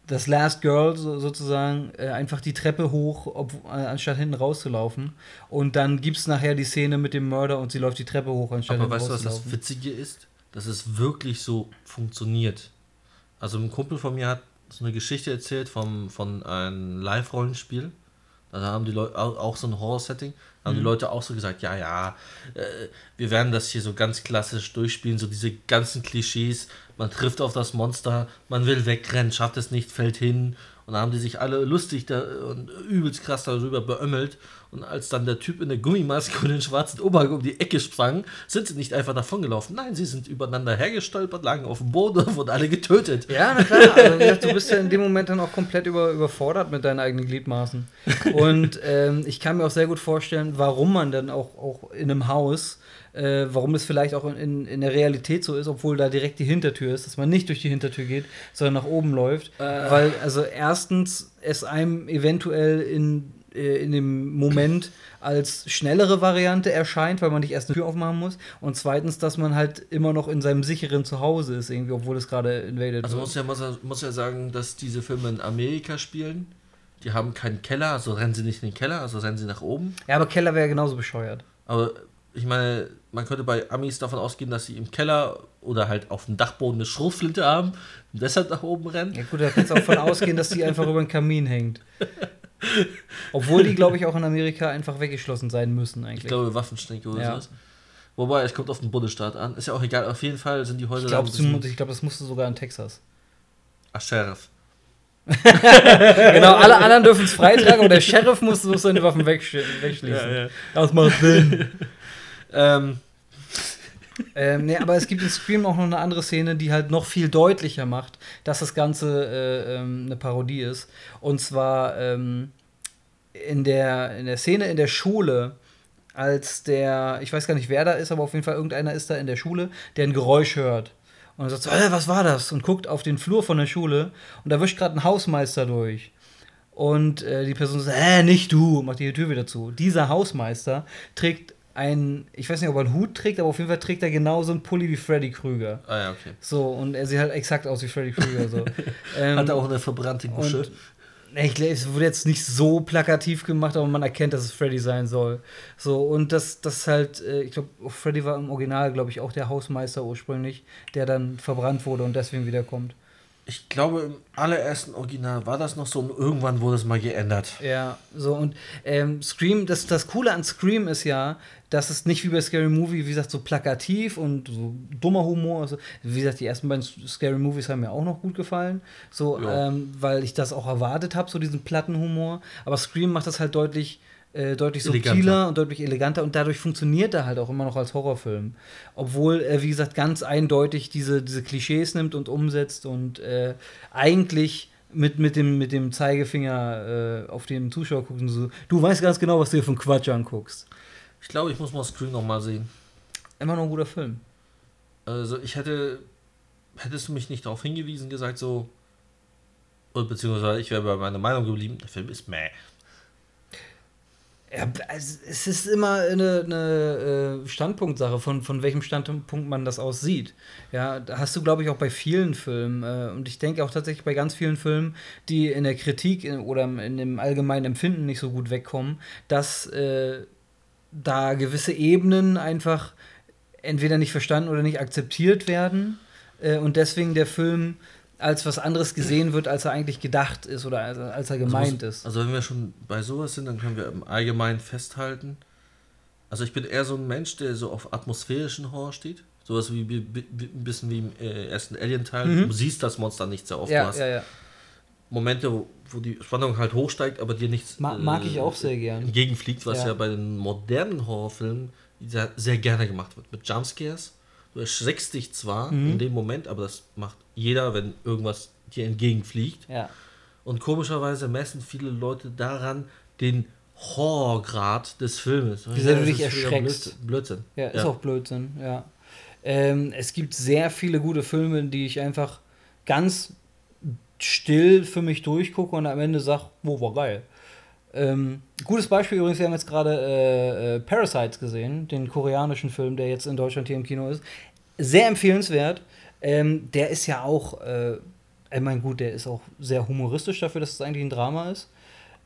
das Last Girl so, sozusagen äh, einfach die Treppe hoch, ob, äh, anstatt hinten rauszulaufen. Und dann gibt es nachher die Szene mit dem Mörder und sie läuft die Treppe hoch, anstatt Aber weißt du, was das. Witzige ist? Dass es wirklich so funktioniert. Also ein Kumpel von mir hat so eine Geschichte erzählt vom, von einem Live-Rollenspiel. Da haben die Leute auch so ein Horror-Setting. Haben Mhm. die Leute auch so gesagt, ja, ja, äh, wir werden das hier so ganz klassisch durchspielen, so diese ganzen Klischees. Man trifft auf das Monster, man will wegrennen, schafft es nicht, fällt hin. Und da haben die sich alle lustig da und übelst krass darüber beömmelt. Und als dann der Typ in der Gummimaske und den schwarzen Oberhang um die Ecke sprang, sind sie nicht einfach davongelaufen. Nein, sie sind übereinander hergestolpert, lagen auf dem Boden und wurden alle getötet. Ja, na klar. Also, gesagt, du bist ja in dem Moment dann auch komplett über, überfordert mit deinen eigenen Gliedmaßen. Und ähm, ich kann mir auch sehr gut vorstellen, warum man dann auch, auch in einem Haus, äh, warum es vielleicht auch in, in der Realität so ist, obwohl da direkt die Hintertür ist, dass man nicht durch die Hintertür geht, sondern nach oben läuft. Äh. Weil, also, erstens, es einem eventuell in, in dem Moment als schnellere Variante erscheint, weil man nicht erst eine Tür aufmachen muss. Und zweitens, dass man halt immer noch in seinem sicheren Zuhause ist, irgendwie, obwohl es gerade invaded Also wird. muss ja, muss, ja, muss ja sagen, dass diese Filme in Amerika spielen. Die haben keinen Keller, also rennen sie nicht in den Keller, also rennen sie nach oben. Ja, aber Keller wäre genauso bescheuert. Aber ich meine, man könnte bei Amis davon ausgehen, dass sie im Keller oder halt auf dem Dachboden eine Schrotflinte haben und deshalb nach oben rennen. Ja gut, da kannst du auch von ausgehen, dass die einfach über den Kamin hängt. Obwohl die, glaube ich, auch in Amerika einfach weggeschlossen sein müssen eigentlich. Ich glaube, Waffenschränke oder Ja. sowas. Wobei, es kommt auf den Bundesstaat an. Ist ja auch egal, auf jeden Fall sind die Häuser ich glaube, glaub, das musste sogar in Texas. Ach, Sheriff. genau, alle anderen dürfen es freitragen, aber der Sheriff muss, muss seine Waffen wegsch wegschließen. Das macht Sinn. Ähm, ähm, nee, aber es gibt in Scream auch noch eine andere Szene, die halt noch viel deutlicher macht, dass das Ganze äh, ähm, eine Parodie ist. Und zwar ähm, in, der, in der Szene in der Schule, als der, ich weiß gar nicht, wer da ist, aber auf jeden Fall irgendeiner ist da in der Schule, der ein Geräusch hört. Und er sagt so, äh, was war das? Und guckt auf den Flur von der Schule und da wischt gerade ein Hausmeister durch. Und äh, die Person sagt, äh, nicht du, macht die Tür wieder zu. Dieser Hausmeister trägt ein, ich weiß nicht, ob er einen Hut trägt, aber auf jeden Fall trägt er genauso einen Pulli wie Freddy Krüger. ah ja, okay. So, und er sieht halt exakt aus wie Freddy Krüger. So. ähm, Hat er auch eine verbrannte Gusche. und ich glaube, es wurde jetzt nicht so plakativ gemacht, aber man erkennt, dass es Freddy sein soll. So, und das, das halt, äh, ich glaube, Freddy war im Original, glaube ich, auch der Hausmeister ursprünglich, der dann verbrannt wurde und deswegen wiederkommt. Ich glaube, im allerersten Original war das noch so und irgendwann wurde es mal geändert. Ja, so und ähm, Scream, das, das Coole an Scream ist ja, dass es nicht wie bei Scary Movie, wie gesagt, so plakativ und so dummer Humor. Also, wie gesagt, die ersten beiden Scary Movies haben mir auch noch gut gefallen, so, Ja. ähm, weil ich das auch erwartet habe, so diesen platten Humor. Aber Scream macht das halt deutlich, äh, deutlich Eleganter. subtiler und deutlich eleganter und dadurch funktioniert er halt auch immer noch als Horrorfilm. Obwohl er, wie gesagt, ganz eindeutig diese, diese Klischees nimmt und umsetzt und äh, eigentlich mit, mit, dem, mit dem Zeigefinger äh, auf den Zuschauer guckt und so, du weißt ganz genau, was du hier von Quatsch anguckst. Ich glaube, ich muss mal Scream noch mal sehen. Immer noch ein guter Film. Also ich hätte, hättest du mich nicht darauf hingewiesen, gesagt so, beziehungsweise ich wäre bei meiner Meinung geblieben, der Film ist meh. Ja, es es ist immer eine, eine äh, Standpunktsache, von, von welchem Standpunkt man das aussieht. Ja, da hast du, glaube ich, auch bei vielen Filmen. Äh, und ich denke auch tatsächlich bei ganz vielen Filmen, die in der Kritik in, oder in dem allgemeinen Empfinden nicht so gut wegkommen, dass äh, da gewisse Ebenen einfach entweder nicht verstanden oder nicht akzeptiert werden. Äh, und deswegen der Film als was anderes gesehen wird, als er eigentlich gedacht ist oder als, als er gemeint also, ist. Also wenn wir schon bei sowas sind, dann können wir im Allgemeinen festhalten. Also ich bin eher so ein Mensch, der so auf atmosphärischen Horror steht. Sowas wie ein bisschen wie im äh, ersten Alien-Teil. Mhm. Du siehst das Monster nicht sehr oft. Ja, ja, ja. Momente, wo, die Spannung halt hochsteigt, aber dir nichts Ma mag ich auch sehr gern. entgegenfliegt, was Ja. ja. bei den modernen Horrorfilmen sehr, sehr gerne gemacht wird. Mit Jumpscares. Du erschreckst dich zwar Mhm. in dem Moment, aber das macht jeder, wenn irgendwas dir entgegenfliegt. Ja. Und komischerweise messen viele Leute daran den Horrorgrad des Filmes. Wie sehr du dich erschreckst. Blödsinn. Ja, ist auch Blödsinn, ja. Ähm, es gibt sehr viele gute Filme, die ich einfach ganz still für mich durchgucke und am Ende sage, wo war geil. Ähm, gutes Beispiel übrigens, wir haben jetzt gerade äh, äh, Parasites gesehen, den koreanischen Film, der jetzt in Deutschland hier im Kino ist. Sehr empfehlenswert. Ähm, der ist ja auch, äh, ich meine, gut, der ist auch sehr humoristisch dafür, dass es eigentlich ein Drama ist.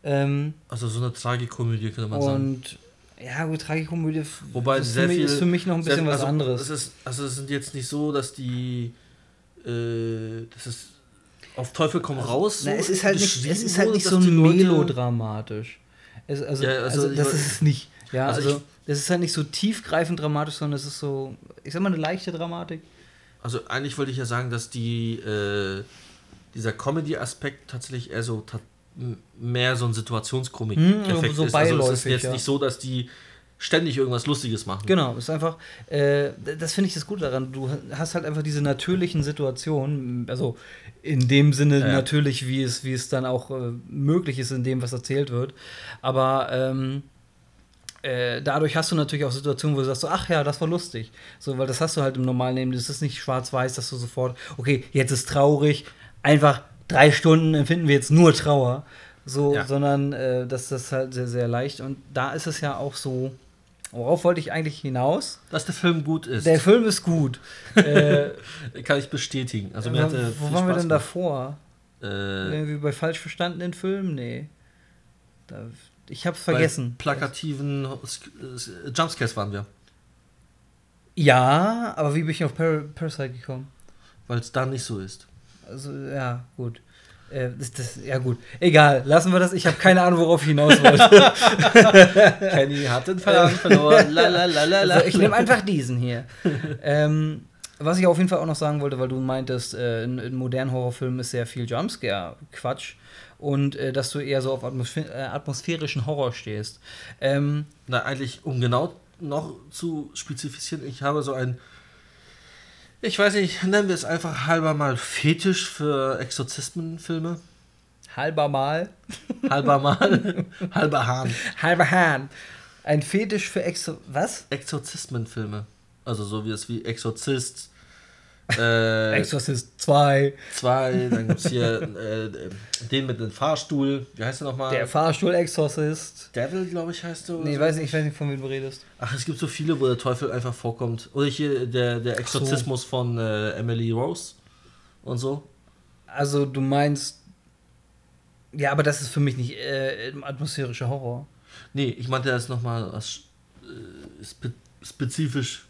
Ähm, Also so eine Tragikomödie könnte man sagen. und ja, gut, Tragikomödie Wobei ist, sehr für mich, viel, ist für mich noch ein bisschen was also, anderes. Es ist, also es sind jetzt nicht so, dass die äh, das ist auf Teufel komm raus. Na, es ist halt nicht, es ist halt nicht so melodramatisch. Es, also, Ja, also, also das ist es nicht. Ja, Also also, ich- das ist halt nicht so tiefgreifend dramatisch, sondern es ist so, ich sag mal, eine leichte Dramatik. Also eigentlich wollte ich ja sagen, dass die äh, dieser Comedy-Aspekt tatsächlich eher so mehr so ein Situationskomik-Effekt Hm, so ist. Also es ist jetzt ja. nicht so, dass die ständig irgendwas Lustiges machen. Genau, ist einfach, äh, das finde ich das Gute daran. Du hast halt einfach diese natürlichen Situationen, also in dem Sinne Ja. natürlich, wie es, wie es dann auch äh, möglich ist, in dem, was erzählt wird. Aber ähm, äh, dadurch hast du natürlich auch Situationen, wo du sagst, so, ach ja, das war lustig. So, weil das hast du halt im normalen Leben. Das ist nicht schwarz-weiß, dass du sofort, okay, jetzt ist traurig, einfach drei Stunden empfinden wir jetzt nur Trauer. So, Ja. sondern äh, das das ist halt sehr, sehr leicht. Und da ist es ja auch so, worauf wollte ich eigentlich hinaus? Dass der Film gut ist, Der Film ist gut. äh, kann ich bestätigen. Also mir wo hat er wo waren wir denn davor? Äh, Irgendwie bei falsch verstandenen Filmen? Nee. Da, ich hab's bei vergessen. Plakativen äh, Jumpscares waren wir, Ja, aber wie bin ich auf Par Parasite gekommen? weil es da nicht so ist. Also, ja, gut. Äh, das, das, ja, gut. Egal, lassen wir das. Ich habe keine Ahnung, worauf ich hinaus wollte. Kenny hat den Verlag verloren. Also, ich nehme einfach diesen hier. ähm, was ich auf jeden Fall auch noch sagen wollte, weil du meintest, äh, in, in modernen Horrorfilmen ist sehr viel Jumpscare-Quatsch und äh, dass du eher so auf atmosphä äh, atmosphärischen Horror stehst. Ähm, Na, eigentlich, um genau noch zu spezifizieren, ich habe so ein, ich weiß nicht, nennen wir es einfach halber mal Fetisch für Exorzismenfilme. halber Mal. Halber mal, halber Hahn. Halber Hahn. Ein Fetisch für Exo. Was? Exorzismenfilme. Also so wie es wie Exorzist. Äh, Exorcist 2. zwei, dann gibt es hier äh, den mit dem Fahrstuhl. Wie heißt der nochmal? Der Fahrstuhl-Exorcist. Devil, glaube ich, heißt oder Nee, so. weiß nicht, ich weiß nicht, von wem du redest. Ach, es gibt so viele, wo der Teufel einfach vorkommt. Oder hier der, der Exorzismus von äh, Emily Rose und so. Also, du meinst. Ja, aber das ist für mich nicht äh, atmosphärischer Horror. Nee, ich meinte das nochmal äh, spe spezifisch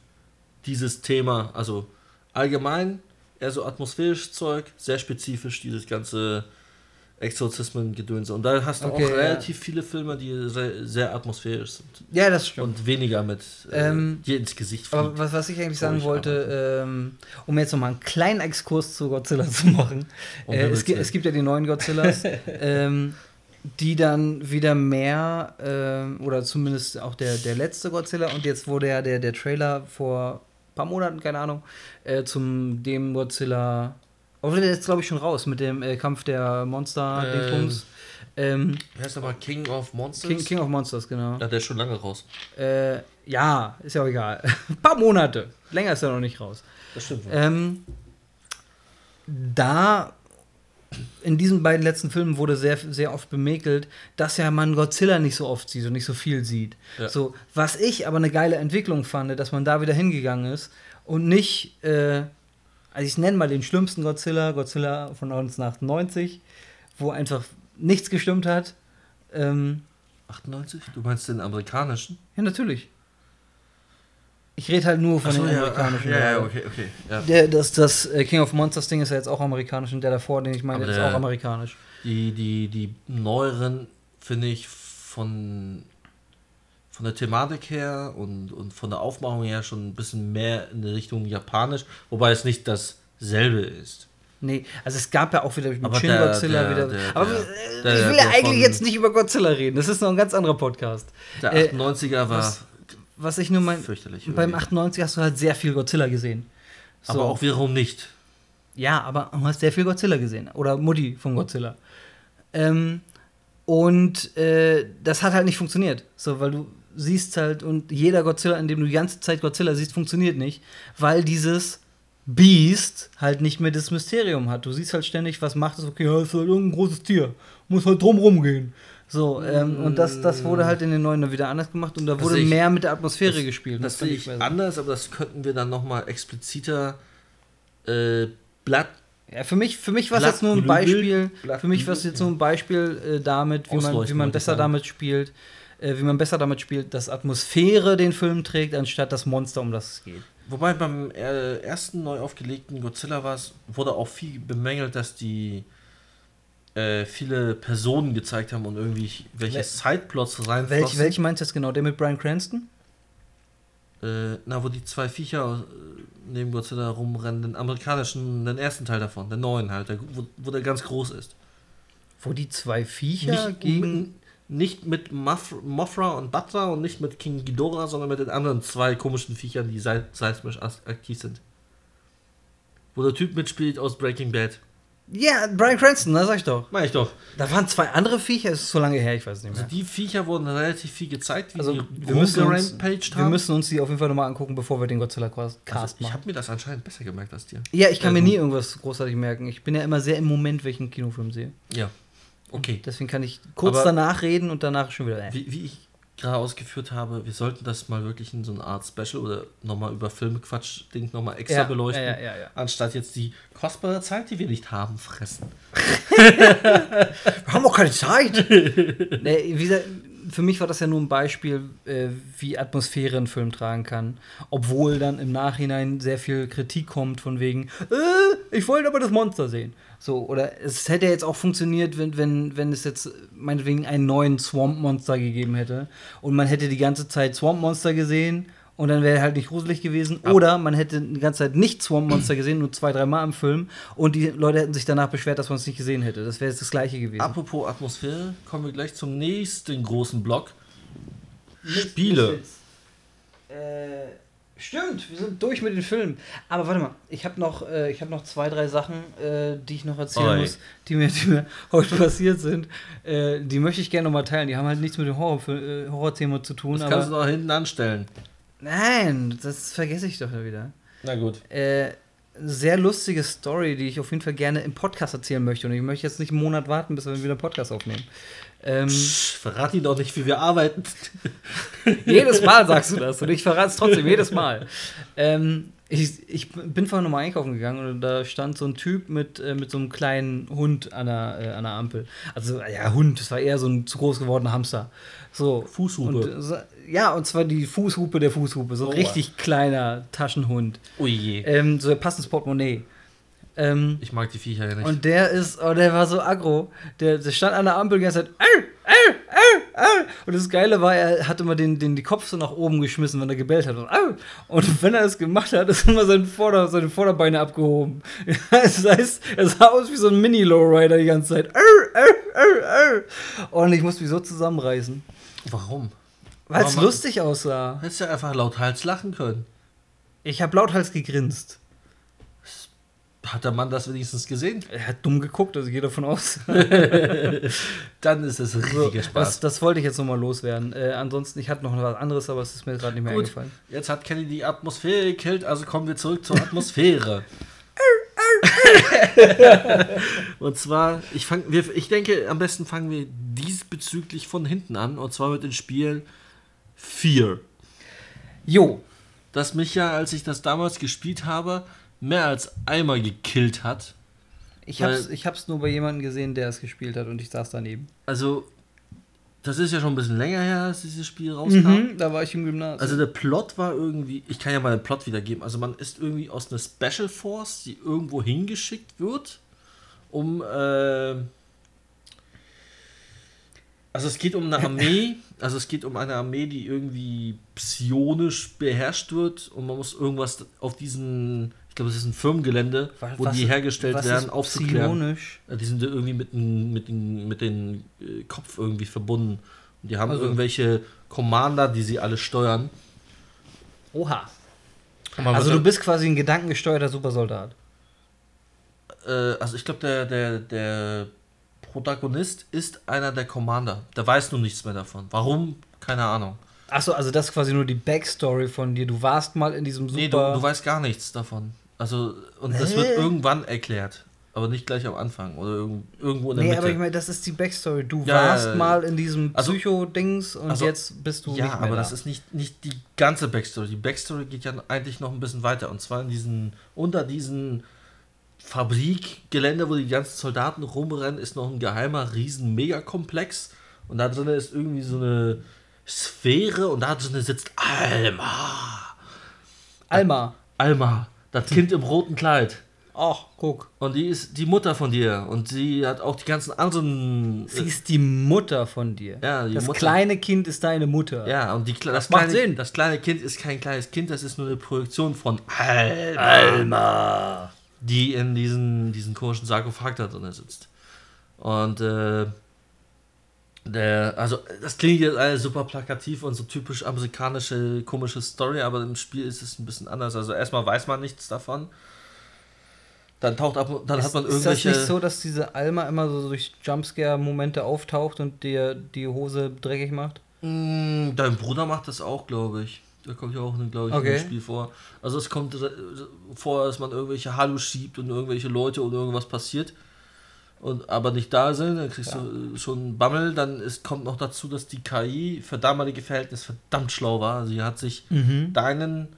dieses Thema. Also allgemein eher so atmosphärisches Zeug, sehr spezifisch, dieses ganze Exorzismen-Gedöns. Und da hast du Okay, auch ja. relativ viele Filme, die sehr, sehr atmosphärisch sind. Ja, das stimmt. Und weniger mit äh, Ähm, dir ins Gesicht Aber fliegt. was, was ich eigentlich sagen wollte, ähm, um jetzt nochmal einen kleinen Exkurs zu Godzilla zu machen. Äh, es, es gibt ja die neuen Godzillas, ähm, die dann wieder mehr, ähm, oder zumindest auch der, der letzte Godzilla, und jetzt wurde ja der, der Trailer vor paar Monaten, keine Ahnung, äh, zum dem Godzilla. Aber der ist glaube ich, schon raus mit dem äh, Kampf der Monster, Ähm, Dingsbums. Ähm, heißt aber King of Monsters? King, King of Monsters, genau. Ja, der ist schon lange raus. Äh, ja, ist ja auch egal. Ein paar Monate. Länger ist er noch nicht raus. Das stimmt. Ähm, da in diesen beiden letzten Filmen wurde sehr, sehr oft bemäkelt, dass ja man Godzilla nicht so oft sieht und nicht so viel sieht. Ja. So, was ich aber eine geile Entwicklung fand, dass man da wieder hingegangen ist und nicht, äh, also ich nenne mal den schlimmsten Godzilla, Godzilla von 1998, wo einfach nichts gestimmt hat. Ähm, 98? Du meinst den amerikanischen? ja, natürlich. Ich rede halt nur von so, den ja, amerikanischen. Ja, ja, okay, okay. Ja. Der, das, das äh, King of Monsters Ding ist ja jetzt auch amerikanisch und der davor, den ich meine, Aber ist der- auch amerikanisch. Die, die, die neueren finde ich von, von der Thematik her und, und von der Aufmachung her schon ein bisschen mehr in die Richtung japanisch, wobei es nicht dasselbe ist. Nee, also es gab ja auch wieder mit Shin der- Godzilla der- wieder. der- aber der- äh, der- ich will der ja eigentlich jetzt nicht über Godzilla reden. Das ist noch ein ganz anderer Podcast. Der Äh, 98er war was- Was ich nur mein. fürchterlich. Beim irgendwie. 98 hast du halt sehr viel Godzilla gesehen. So. Aber auch wiederum nicht. Ja, aber du hast sehr viel Godzilla gesehen. Oder Mutti von Godzilla. Ähm, und äh, das hat halt nicht funktioniert. So, weil du siehst halt, und jeder Godzilla, in dem du die ganze Zeit Godzilla siehst, funktioniert nicht, weil dieses Beast halt nicht mehr das Mysterium hat. Du siehst halt ständig, was macht es, okay, ja, ist halt irgendein großes Tier. Muss halt drumrum gehen. So, ähm, und das, das wurde halt in den neuen wieder anders gemacht und da Das wurde ich- mehr mit der Atmosphäre gespielt. Und Das fand sehe ich besser. anders, aber das könnten wir dann nochmal expliziter äh, Blatt. Ja, für mich, für mich war es jetzt nur ein. Beispiel, Blatt für mich war es jetzt nur ein Beispiel äh, damit, wie man, wie man besser damit spielt, äh, wie man besser damit spielt, dass Atmosphäre den Film trägt, anstatt das Monster, um das es geht. Wobei beim äh, ersten neu aufgelegten Godzilla war es, wurde auch viel bemängelt, dass die äh, viele Personen gezeigt haben und irgendwie welche Wel- Sideplots Welch, reinflossen. welchen meinst du jetzt genau? Der mit Brian Cranston? Äh, na, wo die zwei Viecher äh, neben Godzilla rumrennen, den amerikanischen, den ersten Teil davon, den neuen halt, der, wo, wo der ganz groß ist. Wo die zwei Viecher nicht, gegen. nicht mit Moth Mothra und Batra und nicht mit King Ghidorah, sondern mit den anderen zwei komischen Viechern, die sei- seismisch aktiv sind. Wo der Typ mitspielt aus Breaking Bad. Ja, Brian Cranston, das sag ich doch. Mach ich doch. Da waren zwei andere Viecher, es ist so lange her, ich weiß es nicht Also mehr. die Viecher wurden relativ viel gezeigt, wie Also, die wir müssen, uns, rumgerampaged wir haben. müssen uns die auf jeden Fall nochmal angucken, bevor wir den Godzilla-Cast also, ich habe mir das anscheinend besser gemerkt als dir. Ja, ich kann mir Also- nie irgendwas großartig merken. Ich bin ja immer sehr im Moment, welchen Kinofilm sehe. Ja. Okay. Deswegen kann ich kurz Aber- danach reden und danach schon wieder. Äh. Wie, wie ich gerade ausgeführt habe, wir sollten das mal wirklich in so eine Art Special oder nochmal über Filmquatsch-Ding nochmal extra Ja, beleuchten. ja, ja. Anstatt jetzt die kostbare Zeit, die wir nicht haben, fressen. Wir haben auch keine Zeit. nee, wie gesagt, für mich war das ja nur ein Beispiel, äh, wie Atmosphäre ein Film tragen kann. Obwohl dann im Nachhinein sehr viel Kritik kommt von wegen, äh, ich wollte aber das Monster sehen. So, oder es hätte jetzt auch funktioniert, wenn, wenn, wenn es jetzt meinetwegen einen neuen Swamp Monster gegeben hätte und man hätte die ganze Zeit Swamp Monster gesehen und dann wäre er halt nicht gruselig gewesen. Ab- Oder man hätte die ganze Zeit nicht Swamp Monster gesehen, nur zwei, drei Mal im Film und die Leute hätten sich danach beschwert, dass man es nicht gesehen hätte. Das wäre jetzt das Gleiche gewesen. Apropos Atmosphäre, kommen wir gleich zum nächsten großen Block. Spiele. Äh, stimmt, wir sind durch mit den Filmen. Aber warte mal, ich habe noch, äh, ich hab noch zwei, drei Sachen, äh, die ich noch erzählen Oi. muss, die mir, die mir heute passiert sind. Äh, die möchte ich gerne noch mal teilen. Die haben halt nichts mit dem Horror, äh, Horrorthema zu tun. Das kannst du noch hinten anstellen. Nein, das vergesse ich doch wieder. Na gut. Äh, sehr lustige Story, die ich auf jeden Fall gerne im Podcast erzählen möchte. Und ich möchte jetzt nicht einen Monat warten, bis wir wieder einen Podcast aufnehmen. Ähm, Psch, verrat ihn doch nicht, wie wir arbeiten. Jedes Mal sagst du das und ich verrate es trotzdem jedes Mal. Ähm, ich, ich bin vorhin nochmal einkaufen gegangen und da stand so ein Typ mit, äh, mit so einem kleinen Hund an der, äh, an der Ampel. Also, ja, Hund, das war eher so ein zu groß gewordener Hamster. So. Fußhupe. Und, äh, so, ja, und zwar die Fußhupe der Fußhupe. So ein Aua. richtig kleiner Taschenhund. Ui je. Ähm, so ein passendes Portemonnaie. Ähm, Ich mag die Viecher ja nicht. und der ist, oh, der war so aggro. Der, der stand an der Ampel die ganze Zeit. Und das Geile war, er hat immer den, den, die Kopf so nach oben geschmissen, wenn er gebellt hat. Und, und wenn er es gemacht hat, ist immer sein Vorder-, seine Vorderbeine abgehoben. Das heißt, er sah aus wie so ein Mini-Lowrider die ganze Zeit. "Au, au, au, au." Und ich musste mich so zusammenreißen. Warum? Weil es lustig aussah. Hättest du ja einfach lauthals lachen können. Ich habe lauthals gegrinst. Hat der Mann das wenigstens gesehen? Er hat dumm geguckt, also ich gehe davon aus. Dann ist es So, richtiger das, Spaß. das wollte ich jetzt nochmal loswerden. Äh, ansonsten, ich hatte noch was anderes, aber es ist mir gerade nicht mehr Gut, eingefallen. jetzt hat Kenny die Atmosphäre gekillt, also kommen wir zurück zur Atmosphäre. und zwar, ich, fang, wir, ich denke, am besten fangen wir diesbezüglich von hinten an, und zwar mit dem Spiel Fear. Jo, Das mich ja, als ich das damals gespielt habe, mehr als einmal gekillt hat. ich hab's, ich hab's nur bei jemandem gesehen, der es gespielt hat und ich saß daneben. Also, das ist ja schon ein bisschen länger her, als dieses Spiel rauskam. Mhm, da war ich im Gymnasium. Also der Plot war irgendwie, ich kann ja mal den Plot wiedergeben. Also man ist irgendwie aus einer Special Force, die irgendwo hingeschickt wird, um äh, also es geht um eine Armee, also es geht um eine Armee, die irgendwie psionisch beherrscht wird und man muss irgendwas auf diesen, ich glaube, es ist ein Firmengelände, Was- wo die hergestellt werden, ist aufzuklären. Ja, Die sind irgendwie mit dem mit den, mit den äh, Kopf irgendwie verbunden. Und die haben Also- irgendwelche Commander, die sie alle steuern. Oha. Also du bist quasi ein gedankengesteuerter Supersoldat. äh, also ich glaube, der, der, der Protagonist ist einer der Commander. Der weiß nur nichts mehr davon. Warum? Keine Ahnung. Achso, also das ist quasi nur die Backstory von dir. Du warst mal in diesem super. Nee, du, du weißt gar nichts davon. Also, und das wird irgendwann erklärt. Aber nicht gleich am Anfang oder irg- irgendwo in der nee, Mitte. aber ich meine, das ist die Backstory. Du Ja, warst ja, ja. mal in diesem Also- Psycho-Dings und also- jetzt bist du ja, nicht mehr aber da. das ist nicht, nicht die ganze Backstory. Die Backstory geht ja eigentlich noch ein bisschen weiter. Und zwar in diesen, unter diesen Fabrikgelände, wo die ganzen Soldaten rumrennen, ist noch ein geheimer riesen Megakomplex. Und da drin ist irgendwie so eine Sphäre und da drin sitzt Alma. Alma. Alma, das Kind im roten Kleid. Ach, guck. Und die ist die Mutter von dir. Und sie hat auch die ganzen anderen. Sie ist die Mutter von dir. Ja, die das Mutter. kleine Kind ist deine Mutter. Ja, und die, Kle- das, macht kleine, Sinn. das kleine Kind ist kein kleines Kind, das ist nur eine Projektion von Alma, die in diesen, diesen komischen Sarkophag da drin sitzt. Und äh, der, also das klingt jetzt alles super plakativ und so typisch amerikanische komische Story, aber im Spiel ist es ein bisschen anders. Also erstmal weiß man nichts davon. Dann taucht ab, dann ist, hat man ist das irgendwelche. nicht so, dass diese Alma immer so durch Jumpscare-Momente auftaucht und dir die Hose dreckig macht? Mm, Dein Bruder macht das auch, glaube ich. Der kommt ja auch, glaube ich, Okay. im Spiel vor. Also es kommt äh, vor, dass man irgendwelche Hallo schiebt und irgendwelche Leute oder irgendwas passiert. Und aber nicht da sind, dann kriegst du äh, schon einen Bammel. Dann ist, kommt noch dazu, dass die KI für damalige Verhältnisse verdammt schlau war. Also sie hat sich Mhm. deinen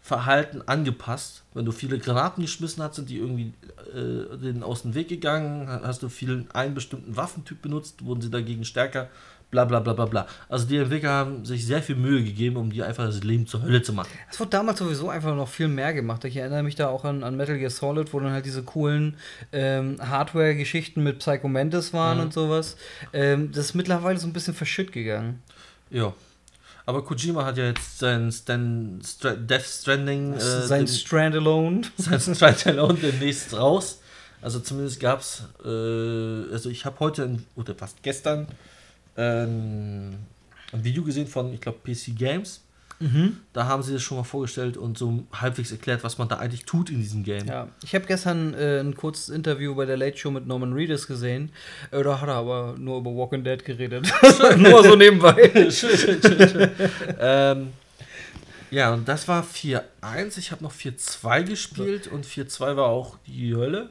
Verhalten angepasst. Wenn du viele Granaten geschmissen hast, sind die irgendwie äh, denen aus dem Weg gegangen. Hast du viel einen bestimmten Waffentyp benutzt, wurden sie dagegen stärker. Bla bla bla bla bla. Also die Entwickler haben sich sehr viel Mühe gegeben, um dir einfach das Leben zur Hölle zu machen. Es wurde damals sowieso einfach noch viel mehr gemacht. Ich erinnere mich da auch an, an Metal Gear Solid, wo dann halt diese coolen ähm, Hardware-Geschichten mit Psycho Mantis waren Mhm. und sowas. Ähm, das ist mittlerweile so ein bisschen verschütt gegangen. Ja. Aber Kojima hat ja jetzt sein Stan, Stra Death Stranding, äh, Sein Strandalone. sein Standalone demnächst raus. Also zumindest gab es, äh, also ich habe heute, oder fast gestern, ähm, ein Video gesehen von, ich glaube, PC Games. Mhm. Da haben sie das schon mal vorgestellt und so halbwegs erklärt, was man da eigentlich tut in diesem Game. Ja, ich habe gestern äh, ein kurzes Interview bei der Late Show mit Norman Reedus gesehen. Äh, da hat er aber nur über Walking Dead geredet. nur so nebenbei. schön, schön, schön, schön. ähm, ja, und das war 4-1. Ich habe noch 4-2 gespielt und 4-2 war auch die Hölle.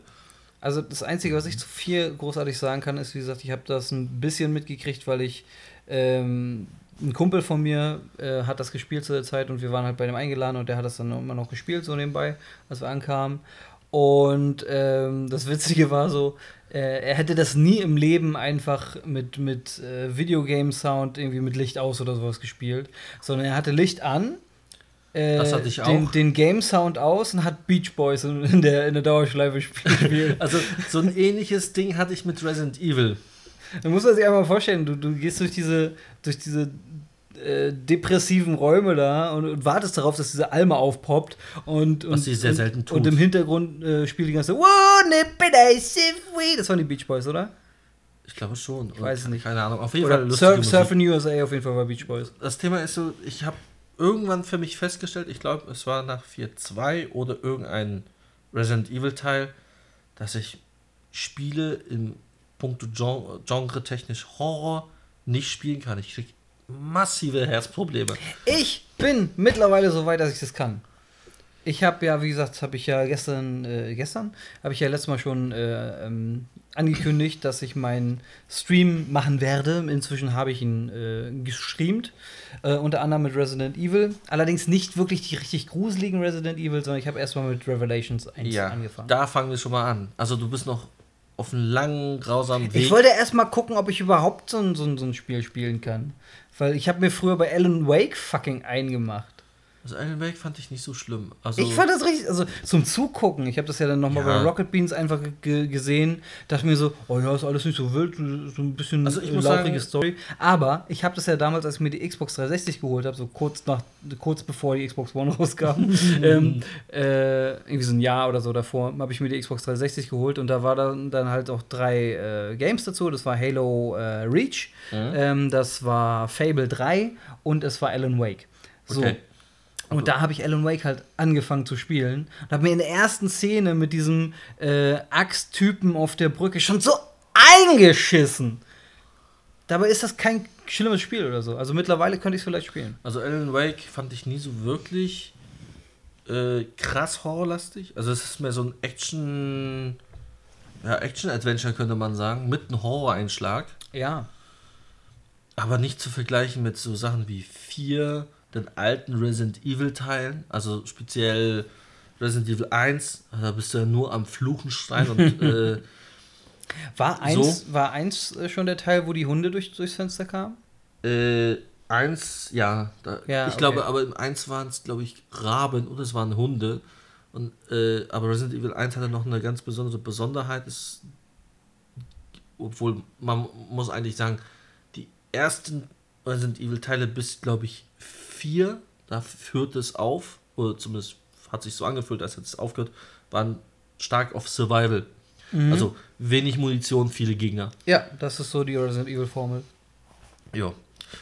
Also das Einzige, was ich zu viel großartig sagen kann, ist, wie gesagt, ich habe das ein bisschen mitgekriegt, weil ich ähm, ein Kumpel von mir äh, hat das gespielt zu der Zeit und wir waren halt bei dem eingeladen und der hat das dann immer noch gespielt, so nebenbei, als wir ankamen. Und ähm, das Witzige war so, äh, er hätte das nie im Leben einfach mit, mit äh, Videogame-Sound irgendwie mit Licht aus oder sowas gespielt, sondern er hatte Licht an äh, Das hatte ich den, auch. den Game Sound aus und hat Beach Boys in, der, in der Dauerschleife gespielt. Also so ein ähnliches Ding hatte ich mit Resident Evil. Da muss man sich einmal vorstellen, du, du gehst durch diese, durch diese äh, depressiven Räume da und, und wartest darauf, dass diese Alme aufpoppt und, und, Was sie sehr selten tut. und im Hintergrund äh, spielt die ganze we- Das waren die Beach Boys, oder? Ich glaube schon. Ich weiß es nicht. Keine Ahnung. Auf jeden Fall Oder lustige Surf, Musik. Surf in USA auf jeden Fall war Beach Boys. Das Thema ist so, ich habe irgendwann für mich festgestellt, ich glaube, es war nach 4.2 oder irgendein Resident Evil Teil, dass ich Spiele im Punkto Gen- genre-technisch Horror nicht spielen kann. Ich krieg massive Herzprobleme. Ich bin mittlerweile so weit, dass ich das kann. Ich habe ja, wie gesagt, habe ich ja gestern, äh, gestern, habe ich ja letztes Mal schon äh, ähm, angekündigt, dass ich meinen Stream machen werde. Inzwischen habe ich ihn äh, gestreamt, äh, unter anderem mit Resident Evil. Allerdings nicht wirklich die richtig gruseligen Resident Evil, sondern ich habe erstmal mit Revelations 1 Ja, angefangen. da fangen wir schon mal an. Also du bist noch auf einem langen, grausamen Weg. Ich wollte erstmal gucken, ob ich überhaupt so ein, so ein, so ein Spiel spielen kann. Weil ich habe mir früher bei Alan Wake fucking eingemacht. Also Alan Wake fand ich nicht so schlimm. Also, Ich fand das richtig, also zum Zugucken. Ich habe das ja dann nochmal Ja. bei Rocket Beans einfach ge gesehen. Dachte mir so, oh ja, ist alles nicht so wild, so ein bisschen Also ich äh, muss sagen- Story. Aber ich habe das ja damals, als ich mir die Xbox 360 geholt habe, so kurz nach, kurz bevor die Xbox One rauskam, ähm, äh, irgendwie so ein Jahr oder so davor, habe ich mir die Xbox 360 geholt und da war dann, dann halt auch drei äh, Games dazu. Das war Halo äh, Reach, Mhm. ähm, das war Fable 3 und es war Alan Wake. So. Okay. Und da habe ich Alan Wake halt angefangen zu spielen und habe mir in der ersten Szene mit diesem äh, Axttypen auf der Brücke schon so eingeschissen. Dabei ist das kein schlimmes Spiel oder so. Also mittlerweile könnte ich es vielleicht spielen. Also Alan Wake fand ich nie so wirklich äh, krass horrorlastig. Also es ist mehr so ein Action, ja Action-Adventure könnte man sagen, mit einem Horror-Einschlag. Ja. Aber nicht zu vergleichen mit so Sachen wie 4, den alten Resident Evil Teilen, also speziell Resident Evil 1, da bist du ja nur am Fluchen, Schreien und äh, War eins, war eins äh, schon der Teil, wo die Hunde durch, durchs Fenster kamen? Äh, eins, ja. Da, Ja, ich okay. glaube, aber im eins waren es, glaube ich, Raben oder es waren Hunde. Und, äh, aber Resident Evil 1 hatte noch eine ganz besondere Besonderheit. Ist, obwohl man muss eigentlich sagen, die ersten Resident Evil Teile bis, glaube ich, 4, da führt es auf, oder zumindest hat sich so angefühlt, als hätte es aufgehört, waren stark auf Survival. Also wenig Munition, viele Gegner. Ja, das ist so die Resident Evil Formel. Ja.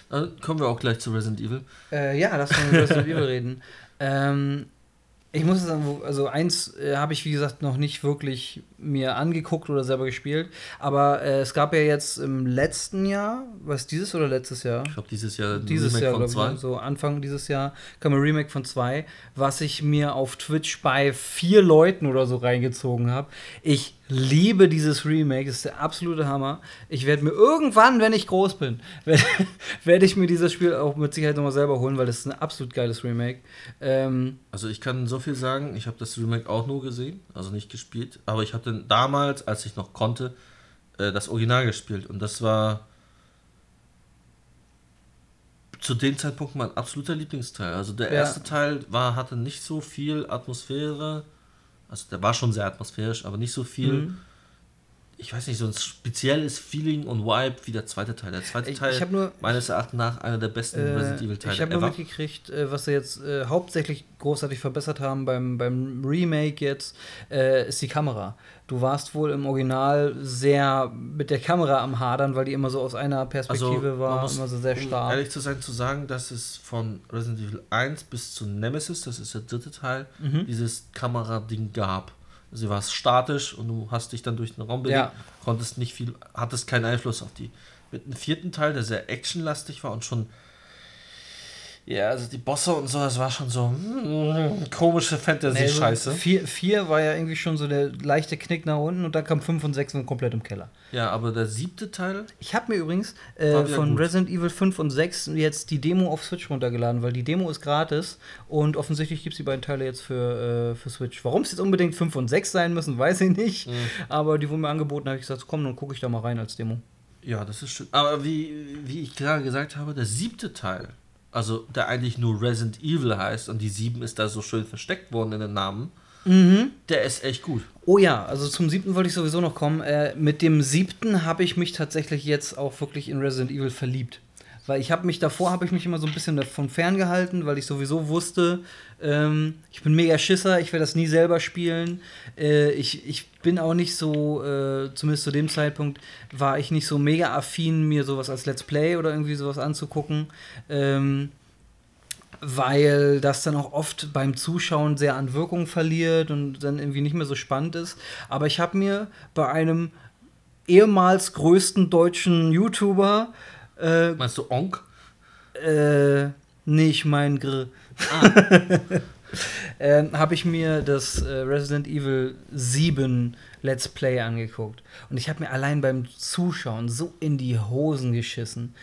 Dann kommen wir auch gleich zu Resident Evil. Äh, ja, lass uns über Resident Evil reden. Ähm, ich muss sagen, also eins äh, habe ich wie gesagt noch nicht wirklich mir angeguckt oder selber gespielt, aber äh, es gab ja jetzt im letzten Jahr, was dieses oder letztes Jahr? Ich glaube, dieses Jahr Dieses Remake Jahr, von ich, so Anfang dieses Jahr kam ein Remake von zwei, was ich mir auf Twitch bei vier Leuten oder so reingezogen habe. Ich liebe dieses Remake, das ist der absolute Hammer. Ich werde mir irgendwann, wenn ich groß bin, werde werd ich mir dieses Spiel auch mit Sicherheit nochmal selber holen, weil das ist ein absolut geiles Remake. Ähm, Also ich kann so viel sagen, ich habe das Remake auch nur gesehen, also nicht gespielt, aber ich hatte damals, als ich noch konnte, äh, das Original gespielt und das war zu dem Zeitpunkt mein absoluter Lieblingsteil. Also der Ja. erste Teil war, hatte nicht so viel Atmosphäre, also der war schon sehr atmosphärisch, aber nicht so viel, Mhm. ich weiß nicht, so ein spezielles Feeling und Vibe wie der zweite Teil. Der zweite Ich- Teil, ich nur- meines Erachtens nach, einer der besten Äh, Resident Evil Teile ich habe nur mitgekriegt, äh, was sie jetzt äh, hauptsächlich großartig verbessert haben beim, beim Remake jetzt, äh, ist die Kamera. Du warst wohl im Original sehr mit der Kamera am Hadern, weil die immer so aus einer Perspektive Also, war, muss, immer so sehr Um starr. ehrlich zu sein, zu sagen, dass es von Resident Evil 1 bis zu Nemesis, das ist der dritte Teil, Mhm. dieses Kamerading gab. Also, du warst statisch und du hast dich dann durch den Raum bewegt, Ja. konntest nicht viel, hattest keinen Einfluss auf die. Mit dem vierten Teil, der sehr actionlastig war und schon. Ja, also die Bosse und so, das war schon so mm, komische Nee, Fantasy-Scheiße. so vier, vier war ja irgendwie schon so der leichte Knick nach unten und dann kam fünf und sechs und komplett im Keller. Ja, aber der siebte Teil, Ich habe mir übrigens äh, von gut. Resident Evil 5 und 6 jetzt die Demo auf Switch runtergeladen, weil die Demo ist gratis und offensichtlich gibt es die beiden Teile jetzt für, äh, für Switch. Warum es jetzt unbedingt 5 und 6 sein müssen, weiß ich nicht. Mhm. Aber die wurden mir angeboten, habe ich gesagt, komm, dann gucke ich da mal rein als Demo. ja, das ist schön. Aber wie, wie ich gerade gesagt habe, der siebte Teil, also der eigentlich nur Resident Evil heißt und die 7 ist da so schön versteckt worden in den Namen, Mhm. der ist echt gut. Oh ja, also zum siebten wollte ich sowieso noch kommen. Äh, mit dem siebten habe ich mich tatsächlich jetzt auch wirklich in Resident Evil verliebt. Weil ich habe mich davor, habe ich mich immer so ein bisschen davon ferngehalten, weil ich sowieso wusste, ähm, ich bin mega Schisser, ich werde das nie selber spielen. Äh, ich, ich bin auch nicht so, äh, zumindest zu dem Zeitpunkt, war ich nicht so mega affin, mir sowas als Let's Play oder irgendwie sowas anzugucken. Ähm, weil das dann auch oft beim Zuschauen sehr an Wirkung verliert und dann irgendwie nicht mehr so spannend ist. Aber ich habe mir bei einem ehemals größten deutschen YouTuber, äh, Meinst du Onk? äh, nee, ich mein Gr, ähm, habe ich mir das äh, Resident Evil 7 Let's Play angeguckt. Und ich habe mir allein beim Zuschauen so in die Hosen geschissen,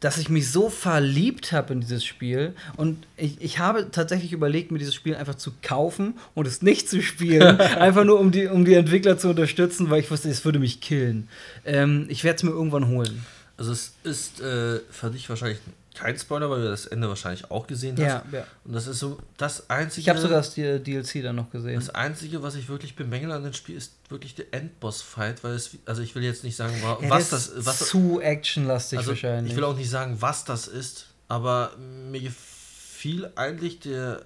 dass ich mich so verliebt habe in dieses Spiel. Und ich, ich habe tatsächlich überlegt, mir dieses Spiel einfach zu kaufen und es nicht zu spielen. einfach nur, um die, um die Entwickler zu unterstützen, weil ich wusste, es würde mich killen. Ähm, ich werde es mir irgendwann holen. Also es ist äh, für dich wahrscheinlich kein Spoiler, weil du das Ende wahrscheinlich auch gesehen hast. Ja, ja. Und das ist so das einzige. Ich habe sogar das DLC dann noch gesehen. Das Einzige, was ich wirklich bemängele an dem Spiel, ist wirklich der Endboss-Fight, weil es, also ich will jetzt nicht sagen, wa- Ja, was das, ist was das, zu actionlastig also wahrscheinlich. ich will auch nicht sagen, was das ist, aber mir gefiel eigentlich der,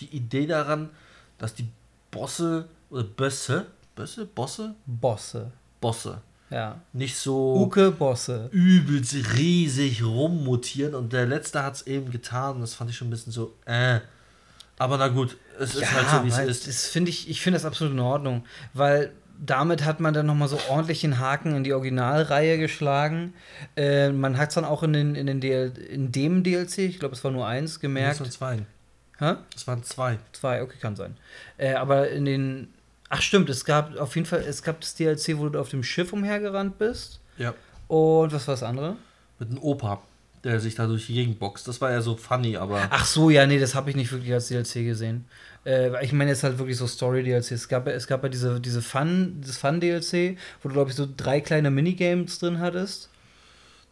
die Idee daran, dass die Bosse oder Bösse, Bösse, Bosse, Bosse. Bosse, Ja. nicht so Uke Bosse. übelst riesig rummutieren und der letzte hat es eben getan und das fand ich schon ein bisschen so, äh. Aber na gut, es ist halt so, wie es ist. Das finde ich, ich finde das absolut in Ordnung, weil damit hat man dann noch mal so ordentlich den Haken in die Originalreihe geschlagen. Äh, man hat es dann auch in, den, in, den DL, in dem DLC, ich glaube, es war nur eins, Es gemerkt. waren zwei. Hä? Es waren zwei. Zwei, okay, kann sein. Äh, aber in den. Ach, stimmt, es gab auf jeden Fall, es gab das DLC, wo du auf dem Schiff umhergerannt bist. Ja. Und was war das andere? Mit einem Opa, der sich da durch die Gegend boxt. Das war ja so funny, aber. Ach so, ja, nee, das habe ich nicht wirklich als DLC gesehen. Äh, ich meine jetzt halt wirklich so Story-DLC. Es gab, ja- es gab ja diese, diese Fun, dieses Fun-DLC, wo du, glaube ich, so drei kleine Minigames drin hattest.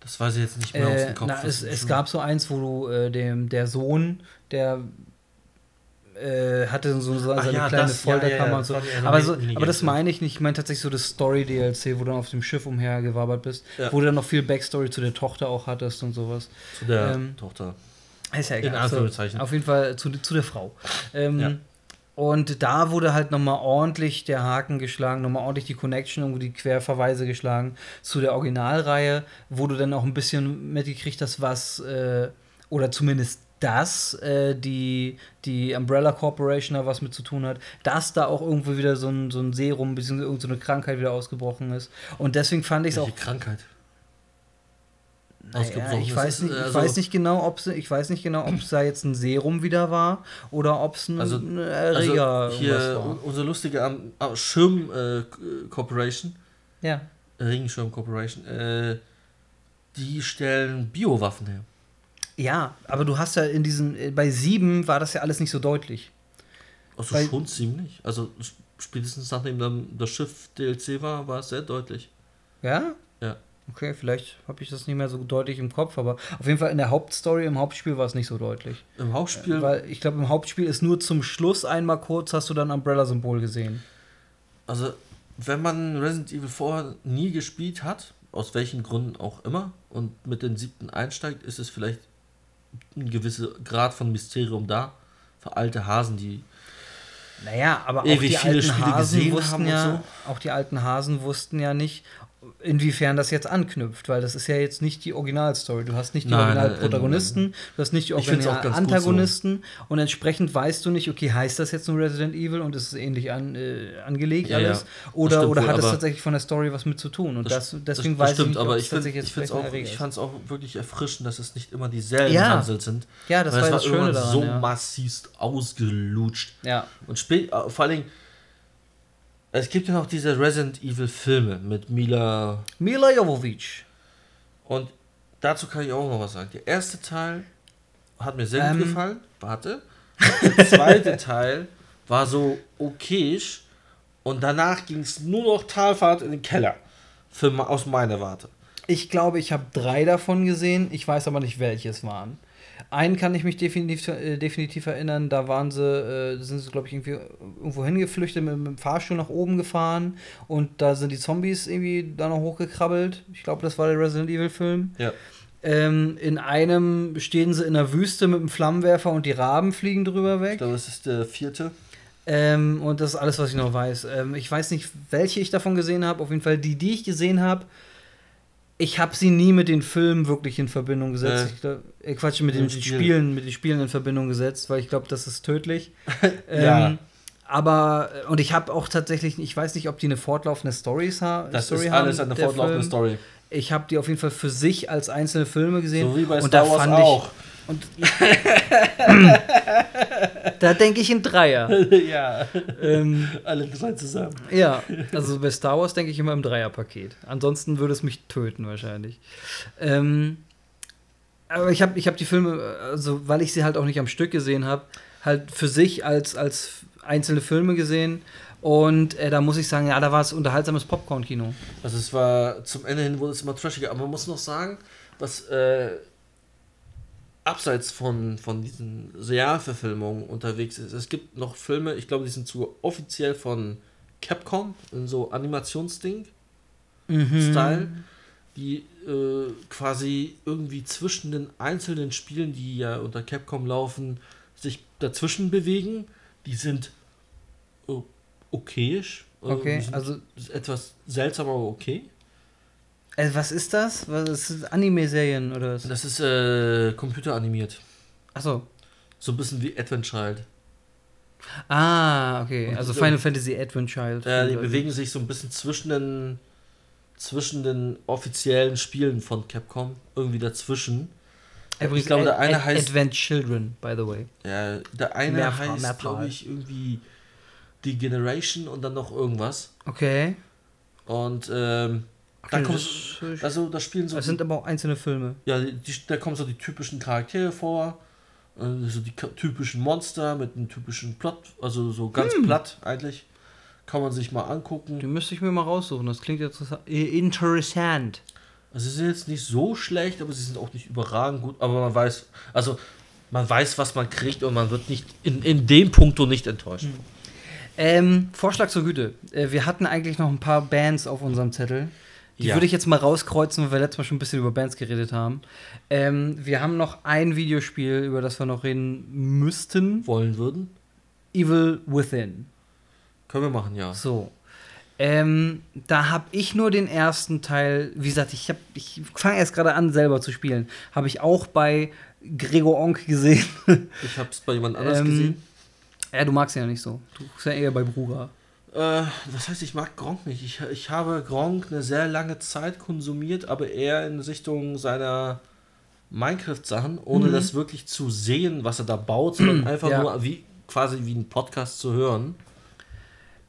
Das weiß ich jetzt nicht mehr aus Äh, dem Kopf. na, Das es, ist es gab so eins, wo du äh, dem, der Sohn, der äh, hatte so seine Ach ja, kleine das- ja, ja, Folterkammer ja, und so. so Aber, so, aber das meine ich nicht. Ich meine tatsächlich so das Story-DLC, wo du dann auf dem Schiff umhergewabert bist, wo du dann noch viel Backstory zu der Tochter auch hattest und sowas. Zu der ähm, Tochter. Ist ja In egal. Anführungszeichen. So, auf jeden Fall zu, zu der Frau. Ähm. Und da wurde halt nochmal ordentlich der Haken geschlagen, nochmal ordentlich die Connection, irgendwo die Querverweise geschlagen zu der Originalreihe, wo du dann auch ein bisschen mitgekriegt hast, was, äh, oder zumindest dass äh, die, die Umbrella Corporation da was mit zu tun hat, dass da auch irgendwo wieder so ein, so ein Serum bzw. irgendeine so Krankheit wieder ausgebrochen ist. Und deswegen fand ich es auch Krankheit? naja, ausgebrochen ich ist. weiß ist, nicht, ich also- weiß nicht genau, ob ich weiß nicht genau, ob es da jetzt ein Serum wieder war oder ob es ein, Also- Erreger Also hier war. un- unsere lustige Am- ah, Schirm äh, Corporation, Ja. Regenschirm Corporation, äh, die stellen Biowaffen her. Ja, aber du hast ja in diesen äh, bei sieben war das ja alles nicht so deutlich. Also Weil- schon ziemlich. Also spätestens nachdem dann das Schiff DLC war, war es sehr deutlich. Ja? Ja. Okay, vielleicht habe ich das nicht mehr so deutlich im Kopf, aber auf jeden Fall in der Hauptstory, im Hauptspiel war es nicht so deutlich. Im Hauptspiel, Weil ich glaube, im Hauptspiel ist nur zum Schluss einmal kurz, hast du dann Umbrella-Symbol gesehen. also wenn man Resident Evil vorher nie gespielt hat, aus welchen Gründen auch immer, und mit den siebten einsteigt, ist es vielleicht ein gewisser Grad von Mysterium da. Für alte Hasen, die Naja, aber auch Ewig die viele alten Spiele Hasen gesehen wussten ja, auch die alten Hasen wussten ja nicht, inwiefern das jetzt anknüpft, weil das ist ja jetzt nicht die Originalstory. Du hast nicht die Originalprotagonisten, du hast nicht die gut so. Original-Antagonisten und entsprechend weißt du nicht, okay, heißt das jetzt nur Resident Evil und ist es ähnlich an, äh, angelegt Ja, alles? ja. Das Oder, stimmt oder hat es tatsächlich von der Story was mit zu tun? Und das, deswegen das, weiß das stimmt, ich nicht, aber ich es ich jetzt auch, ich ist. fand's auch wirklich erfrischend, dass es nicht immer dieselben Ja. Hansel sind. Ja, das Weil war es das Schöne irgendwann daran, so ja. massivst ausgelutscht. Ja. Und äh, vor allen Dingen, es gibt ja noch diese Resident Evil Filme mit Mila Mila Jovovich. und dazu kann ich auch noch was sagen. Der erste Teil hat mir sehr Ähm. gut gefallen. Warte. Der zweite Teil war so okayisch und danach ging es nur noch Talfahrt in den Keller. Für, aus meiner Warte. Ich glaube, ich habe drei davon gesehen. Ich weiß aber nicht, welche es waren. Einen kann ich mich definitiv, äh, definitiv erinnern, da waren sie, äh, sind sie, glaube ich, irgendwie irgendwo hingeflüchtet, mit, mit dem Fahrstuhl nach oben gefahren und da sind die Zombies irgendwie da noch hochgekrabbelt. Ich glaube, das war der Resident Evil-Film. Ja. Ähm, in einem stehen sie in der Wüste mit einem Flammenwerfer und die Raben fliegen drüber Ich weg. glaube, das ist der vierte. Ähm, und das ist alles, was ich noch weiß. Ähm, ich weiß nicht, welche ich davon gesehen habe. Auf jeden Fall die, die ich gesehen habe. Ich habe sie nie mit den Filmen wirklich in Verbindung gesetzt. Äh. Ich glaub, äh, Quatsch, mit den, den Spielen. Mit den Spielen in Verbindung gesetzt, weil ich glaube, das ist tödlich. Ja. ähm, aber, äh, und ich habe auch tatsächlich, ich weiß nicht, ob die eine fortlaufende Storys ha Das Story ist alles haben, eine fortlaufende Film. Story. Ich habe die auf jeden Fall für sich als einzelne Filme gesehen. So wie bei und Star da Wars fand auch. Ich, und da denke ich in Dreier. ja, ähm, alle drei zusammen. ja, also bei Star Wars denke ich immer im Dreierpaket. Ansonsten würde es mich töten wahrscheinlich. Ähm, aber ich habe ich hab die Filme, also weil ich sie halt auch nicht am Stück gesehen habe, halt für sich als, als einzelne Filme gesehen. Und äh, da muss ich sagen, ja, da war es unterhaltsames Popcorn-Kino. Also es war zum Ende hin wurde es immer trashiger, aber man muss noch sagen, was äh, abseits von, von diesen Realverfilmungen unterwegs ist. Es gibt noch Filme, ich glaube, die sind sogar offiziell von Capcom, in so Animationsding, Style, die äh, quasi irgendwie zwischen den einzelnen Spielen, die ja unter Capcom laufen, sich dazwischen bewegen. Die sind äh, okayisch. Also Okay, sind also etwas seltsam, aber okay. Äh, was ist das? Was ist das Anime-Serien oder was? Das ist äh, computeranimiert. Achso. So ein bisschen wie Advent Child. Ah, okay. Und Also Final Fantasy Advent Child. Äh, die bewegen sich so ein bisschen zwischen den, zwischen den offiziellen Spielen von Capcom. Irgendwie dazwischen. Übrigens, ich glaube, der eine Ad- heißt- Advent Children, by the way. Ja, der eine Mehrfach- heißt, glaube ich, irgendwie Die Generation und dann noch irgendwas. Okay. Und ähm, da Okay, kommt, das- also da spielen so Das sind aber auch einzelne Filme. Ja, die, da kommen so die typischen Charaktere vor, äh, so die typischen Monster mit einem typischen Plot, also so ganz Hm. platt eigentlich. Kann man sich mal angucken. Die müsste ich mir mal raussuchen. Das klingt jetzt interessant. Also sie sind jetzt nicht so schlecht, aber sie sind auch nicht überragend gut. Aber man weiß, also man weiß, was man kriegt und man wird nicht in, in dem Punkto nicht enttäuscht. Ähm, Vorschlag zur Güte. Äh, wir hatten eigentlich noch ein paar Bands auf unserem Zettel. Die Ja. würde ich jetzt mal rauskreuzen, weil wir letztes Mal schon ein bisschen über Bands geredet haben. Ähm, wir haben noch ein Videospiel, über das wir noch reden müssten. Wollen würden? Evil Within. Können wir machen, ja. So. Ähm, da habe ich nur den ersten Teil, wie gesagt, ich, hab- ich fange erst gerade an, selber zu spielen. Habe ich auch bei Gregor Onk gesehen. Ich habe es bei jemand anders Ähm, gesehen. ja, du magst ihn ja nicht so. Du bist ja eher bei Bruger. Äh, das heißt, ich mag Gronk nicht. Ich, ich habe Gronk eine sehr lange Zeit konsumiert, aber eher in Richtung seiner Minecraft-Sachen, ohne Mhm. das wirklich zu sehen, was er da baut, sondern einfach Ja. nur wie quasi wie ein Podcast zu hören.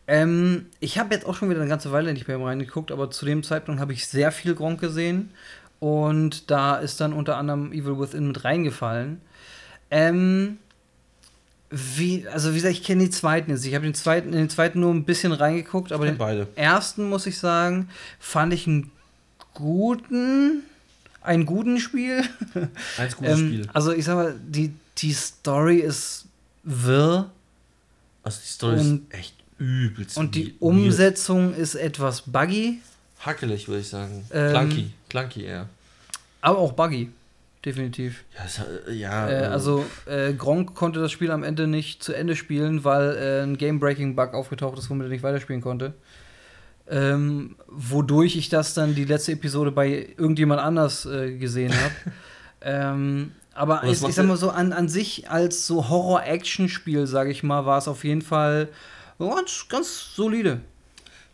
Ähm, ich habe jetzt auch schon wieder eine ganze Weile nicht mehr reingeguckt, aber zu dem Zeitpunkt habe ich sehr viel Gronk gesehen. Und da ist dann unter anderem Evil Within mit reingefallen. Ähm, wie, also wie gesagt, ich kenne die zweiten jetzt. Ich habe den zweiten, in den zweiten nur ein bisschen reingeguckt, aber den beide. ersten, muss ich sagen, fand ich einen guten, einen guten Spiel. Eins gutes Ähm, Spiel. Also ich sag mal, die, die Story ist wirr. Also die Story und- ist echt übelst. Und die weird. Umsetzung ist etwas buggy, Hackelig, würde ich sagen. Ähm, Clunky. Clunky eher. aber auch buggy. Definitiv. Ja, es, äh, ja Äh, äh, also, äh, Gronk konnte das Spiel am Ende nicht zu Ende spielen, weil äh, ein Game-Breaking-Bug aufgetaucht ist, womit er nicht weiterspielen konnte. Ähm, wodurch ich das dann die letzte Episode bei irgendjemand anders äh, gesehen habe. ähm, aber ich, ich sag ja- mal so, an, an sich als so Horror-Action-Spiel, sage ich mal, war es auf jeden Fall ganz, ganz solide.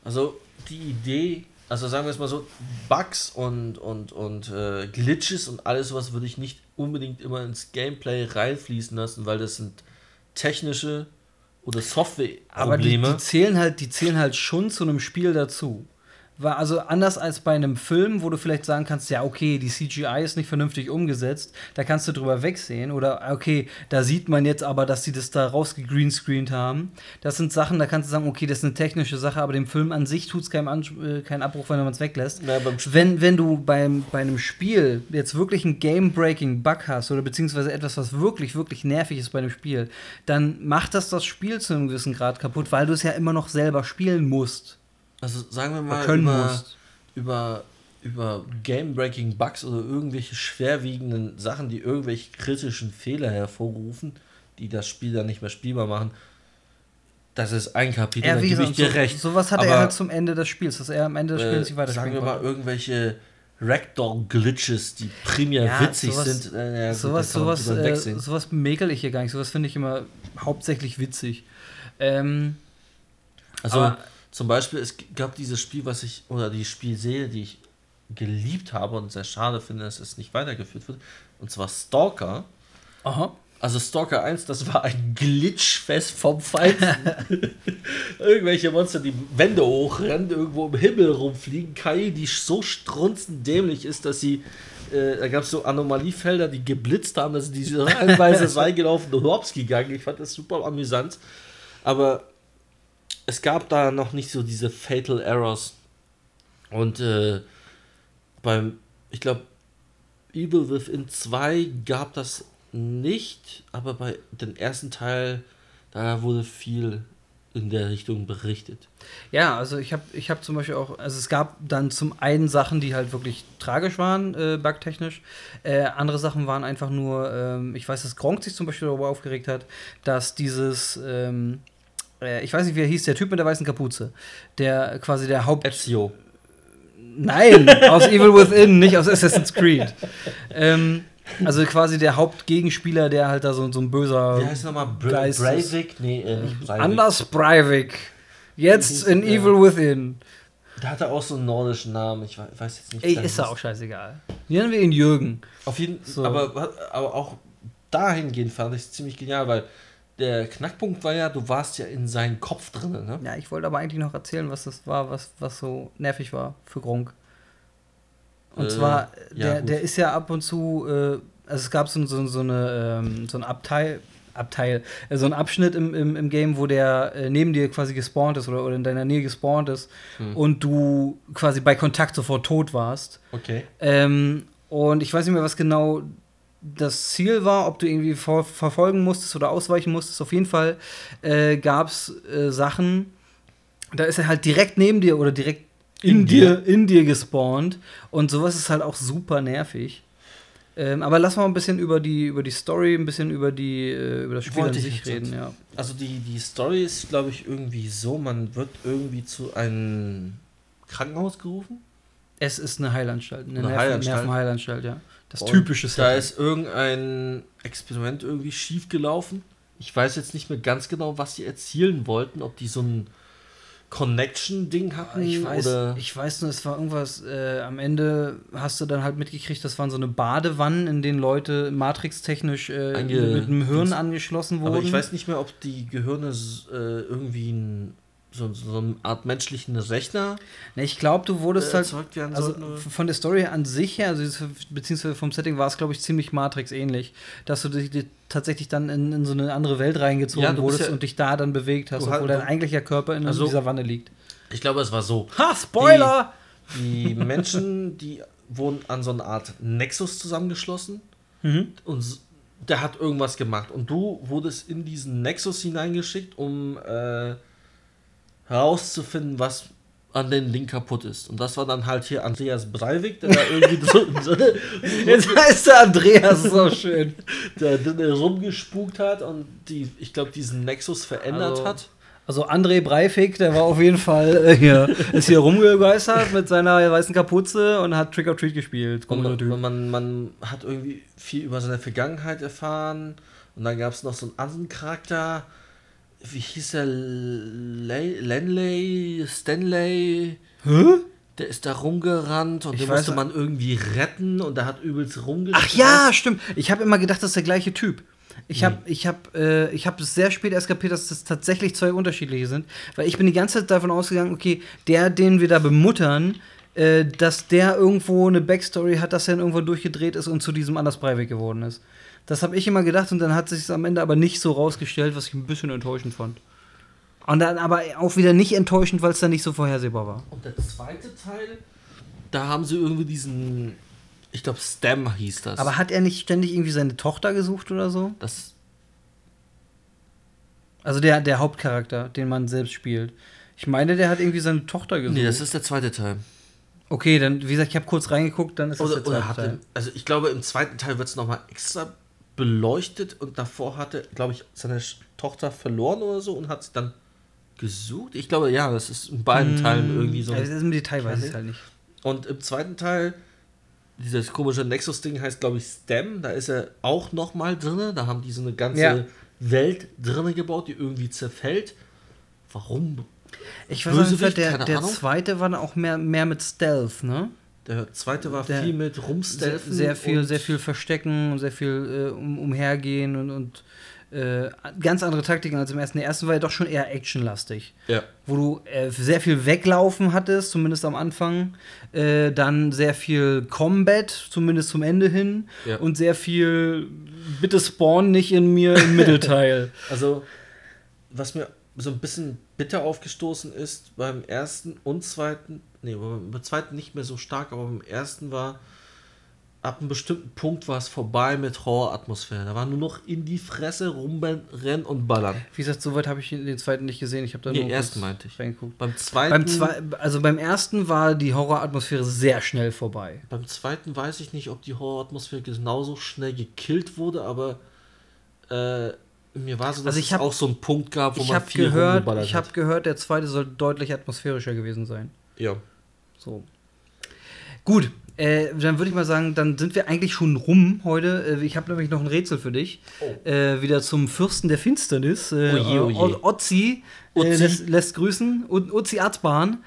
Also die Idee, also sagen wir es mal so, Bugs und, und, und äh, Glitches und alles sowas würde ich nicht unbedingt immer ins Gameplay reinfließen lassen, weil das sind technische oder Aber die, Software-Probleme. die, zählen halt, die zählen halt schon zu einem Spiel dazu. War also anders als bei einem Film, wo du vielleicht sagen kannst, ja, okay, die CGI ist nicht vernünftig umgesetzt, da kannst du drüber wegsehen. Oder okay, da sieht man jetzt aber, dass sie das da rausgegreenscreent haben. Das sind Sachen, da kannst du sagen, okay, das ist eine technische Sache, aber dem Film an sich tut es keinen, äh, keinen Abbruch, wenn man es weglässt. Ja, wenn, wenn du beim, bei einem Spiel jetzt wirklich einen Game-Breaking-Bug hast oder beziehungsweise etwas, was wirklich, wirklich nervig ist bei einem Spiel, dann macht das das Spiel zu einem gewissen Grad kaputt, weil du es ja immer noch selber spielen musst. Also sagen wir mal über, musst. über, über Game-Breaking Bugs oder irgendwelche schwerwiegenden Sachen, die irgendwelche kritischen Fehler hervorrufen, die das Spiel dann nicht mehr spielbar machen. Das ist ein Kapitel, Ja, da gebe ich dir so, recht. sowas hat Aber, er halt zum Ende des Spiels, dass er am Ende des äh, Spiels nicht weiter Sagen wir mal irgendwelche Ragdoll-Glitches, die primär Ja, witzig sowas- sind. Äh, ja, sowas, sowas, äh, sowas mäkel ich hier gar nicht. Sowas finde ich immer hauptsächlich witzig. Ähm, Also Aber- zum Beispiel, es gab dieses Spiel, was ich, oder die Spielserie, die ich geliebt habe und sehr schade finde, dass es nicht weitergeführt wird. Und zwar Stalker. aha. Also Stalker 1, das war ein Glitchfest vom Feinsten. Irgendwelche Monster, die Wände hochrennen, irgendwo im Himmel rumfliegen. KI, die so strunzendämlich ist, dass sie. Äh, da gab es so Anomaliefelder, die geblitzt haben, dass die so reihenweise reingelaufen und hops gegangen. Ich fand das super amüsant. Aber es gab da noch nicht so diese Fatal Errors. Und äh, beim, ich glaube, Evil Within 2 gab das nicht, aber bei dem ersten Teil, da wurde viel in der Richtung berichtet. Ja, also ich habe ich hab zum Beispiel auch, also es gab dann zum einen Sachen, die halt wirklich tragisch waren, äh, bugtechnisch. Äh, andere Sachen waren einfach nur, ähm, ich weiß, dass Gronk sich zum Beispiel darüber aufgeregt hat, dass dieses, ähm, äh, ich weiß nicht, wie er hieß, der Typ mit der weißen Kapuze, der quasi der Haupt... Ezio. Nein, aus Evil Within, nicht aus Assassin's Creed. ähm, also quasi der Hauptgegenspieler, der halt da so, so ein böser Wie heißt nochmal? Geist ist- Breivik? Nee, äh, nicht Breivik. Anders Breivik. Jetzt in Ja. Evil Within. Der hatte auch so einen nordischen Namen, ich we- weiß jetzt nicht. Ey, ist ja auch scheißegal. Nennen wir ihn Jürgen. Auf jeden So. aber, aber auch dahingehend fand ich es ziemlich genial, weil der Knackpunkt war ja, du warst ja in seinen Kopf drin, ne? Ja, ich wollte aber eigentlich noch erzählen, was das war, was, was so nervig war für Gronk. Und Äh, zwar, ja, der, gut. der ist ja ab und zu, äh, also es gab so, so, so, eine, ähm, so ein Abteil, Abteil, äh, so ein Abschnitt im, im, im Game, wo der äh, neben dir quasi gespawnt ist oder, oder in deiner Nähe gespawnt ist Hm. und du quasi bei Kontakt sofort tot warst. Okay. Ähm, und ich weiß nicht mehr, was genau das Ziel war, ob du irgendwie ver verfolgen musstest oder ausweichen musstest. Auf jeden Fall äh, gab es äh, Sachen, da ist er halt direkt neben dir oder direkt in, In dir, in dir gespawnt. Und sowas ist halt auch super nervig. Ähm, aber lass mal ein bisschen über die, über die Story, ein bisschen über, die, äh, über das Spiel Wollte an ich sich reden, ja. Also die, die Story ist, glaube ich, irgendwie so, man wird irgendwie zu einem Krankenhaus gerufen. Es ist eine Heilanstalt, eine, Eine Nerven Heilanstalt. Nervenheilanstalt, ja. Das Und typische Da Setting. ist irgendein Experiment irgendwie schief gelaufen. Ich weiß jetzt nicht mehr ganz genau, was sie erzielen wollten, ob die so ein Connection-Ding hatten Ich weiß, oder. ich weiß nur, es war irgendwas, äh, am Ende hast du dann halt mitgekriegt, das waren so eine Badewannen, in denen Leute matrixtechnisch äh, mit dem Hirn angeschlossen wurden. aber ich weiß nicht mehr, ob die Gehirne äh, irgendwie ein, so, so eine Art menschlichen Rechner Ne, ich glaube, du äh, wurdest halt, erzeugt werden also f- von der Story an sich her, also beziehungsweise vom Setting war es, glaube ich, ziemlich Matrix-ähnlich, dass du dich, dich tatsächlich dann in, in so eine andere Welt reingezogen Ja, wurdest ja- und dich da dann bewegt hast, halt- obwohl dein eigentlicher Körper in Also- dieser Wanne liegt. Ich glaube, es war so. Ha, Spoiler! Die Menschen, die wurden an so eine Art Nexus zusammengeschlossen Mhm. und der hat irgendwas gemacht. Und du wurdest in diesen Nexus hineingeschickt, um äh, herauszufinden, was an dem Ding kaputt ist. Und das war dann halt hier Andreas Breivik, der da irgendwie so, so Jetzt heißt er Andreas, so schön. der, der rumgespukt hat und die, ich glaube, diesen Nexus verändert Also- hat. Also André Breivik, der war auf jeden Fall äh, hier, ist hier rumgegeistert mit seiner weißen Kapuze und hat Trick or Treat gespielt. Und man, man, man hat irgendwie viel über seine Vergangenheit erfahren. Und dann gab es noch so einen anderen Charakter. Wie hieß er? Lenley? Stanley? Hä? Der ist da rumgerannt und Ich den weiß musste man irgendwie retten und der hat übelst rumgerannt. Ach ja, stimmt. Ich habe immer gedacht, das ist der gleiche Typ. Ich habe ich hab, äh, ich hab sehr spät erst kapiert, dass das tatsächlich zwei unterschiedliche sind. Weil ich bin die ganze Zeit davon ausgegangen, okay, der, den wir da bemuttern, äh, dass der irgendwo eine Backstory hat, dass er irgendwo durchgedreht ist und zu diesem Anders Breivik geworden ist. Das habe ich immer gedacht und dann hat sich am Ende aber nicht so rausgestellt, was ich ein bisschen enttäuschend fand. Und dann aber auch wieder nicht enttäuschend, weil es dann nicht so vorhersehbar war. Und der zweite Teil, da haben sie irgendwie diesen, ich glaube, Stem hieß das. Aber hat er nicht ständig irgendwie seine Tochter gesucht oder so? das, Also der, der Hauptcharakter, den man selbst spielt. Ich meine, der hat irgendwie seine Tochter gesucht. nee, das ist der zweite Teil. okay, dann, wie gesagt, ich habe kurz reingeguckt, dann ist das Oder, der zweite Teil. also ich glaube, im zweiten Teil wird es nochmal extra beleuchtet und davor hatte, glaube ich, seine Tochter verloren oder so und hat sie dann gesucht. Ich glaube, ja, das ist in beiden Teilen irgendwie so. Also das ist im Detail weiß ich halt nicht. Und im zweiten Teil, dieses komische Nexus-Ding heißt, glaube ich, STEM. Da ist er auch nochmal drin. Da haben die so eine ganze Ja. Welt drin gebaut, die irgendwie zerfällt. Warum? Ich weiß Bösewicht? der, der zweite war dann auch mehr, mehr mit Stealth, ne? Der zweite war Der- viel mit Rumstelfen. sehr viel, und- sehr viel Verstecken, sehr viel äh, um, umhergehen und, und äh, ganz andere Taktiken als im ersten. Der erste war ja doch schon eher actionlastig. Ja. wo du äh, sehr viel Weglaufen hattest, zumindest am Anfang, äh, dann sehr viel Combat, zumindest zum Ende hin, Ja. und sehr viel bitte spawn nicht in mir im Mittelteil. Also, was mir so ein bisschen bitter aufgestoßen ist, beim ersten und zweiten, nee, beim zweiten nicht mehr so stark, aber beim ersten war, ab einem bestimmten Punkt war es vorbei mit Horroratmosphäre. Da war nur noch in die Fresse rumrennen und ballern. Wie gesagt, soweit habe ich den zweiten nicht gesehen. Ich habe da Nee, nur ersten meinte ich. reingeguckt. Beim zweiten, Beim zwei, also beim ersten war die Horroratmosphäre sehr schnell vorbei. beim zweiten weiß ich nicht, ob die Horroratmosphäre genauso schnell gekillt wurde, aber äh, mir war so, dass Also ich es hab- auch so einen Punkt gab, wo Ich man viel gehört, ich habe gehört, der zweite soll deutlich atmosphärischer gewesen sein. Ja. So. Gut, äh, dann würde ich mal sagen, dann sind wir eigentlich schon rum heute. Äh, ich habe nämlich noch ein Rätsel für dich. Äh, wieder zum Fürsten der Finsternis. Äh, Oje, oje. O- Otzi, Äh, lässt, lässt grüßen. Uzi Arzbahn.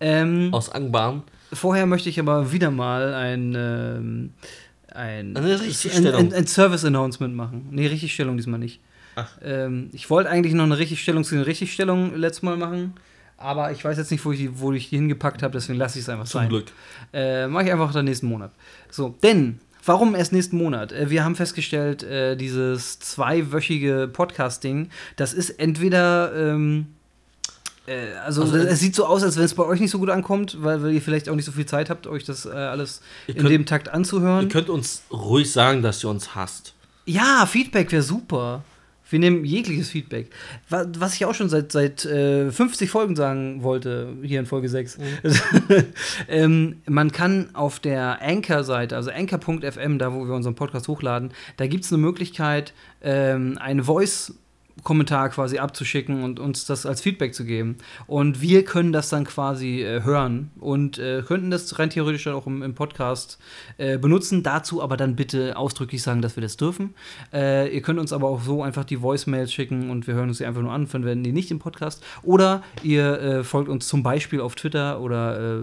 Ähm, Aus Angbahn. vorher möchte ich aber wieder mal ein, ähm, ein, ein, ein, ein Service-Announcement machen. Nee, Richtigstellung diesmal nicht. Ach. Ähm, ich wollte eigentlich noch eine Richtigstellung zu den Richtigstellungen letztes Mal machen. Aber ich weiß jetzt nicht, wo ich die, wo ich die hingepackt habe, deswegen lasse ich es einfach Zum sein. Glück. Äh, Mache ich einfach dann nächsten Monat. So, denn, warum erst nächsten Monat? Äh, wir haben festgestellt, äh, dieses zweiwöchige Podcasting, das ist entweder. Ähm, äh, also, Also, es sieht so aus, als wenn es bei euch nicht so gut ankommt, weil, weil ihr vielleicht auch nicht so viel Zeit habt, euch das äh, alles in könnt- dem Takt anzuhören. Ihr könnt uns ruhig sagen, dass ihr uns hasst. Ja, Feedback wäre super. Wir nehmen jegliches Feedback. Wa- Was ich auch schon seit, seit äh, 50 Folgen sagen wollte, hier in Folge 6. ähm, man kann auf der Anchor-Seite, also anchor.fm, da wo wir unseren Podcast hochladen, da gibt es eine Möglichkeit, ähm, eine Voice- Kommentar quasi abzuschicken und uns das als Feedback zu geben. Und wir können das dann quasi äh, hören und äh, könnten das rein theoretisch dann auch im, im Podcast äh, benutzen. Dazu aber dann bitte ausdrücklich sagen, dass wir das dürfen. Äh, ihr könnt uns aber auch so einfach die Voicemails schicken und wir hören uns die einfach nur an, verwenden die nicht im Podcast. Oder ihr äh, folgt uns zum Beispiel auf Twitter oder äh,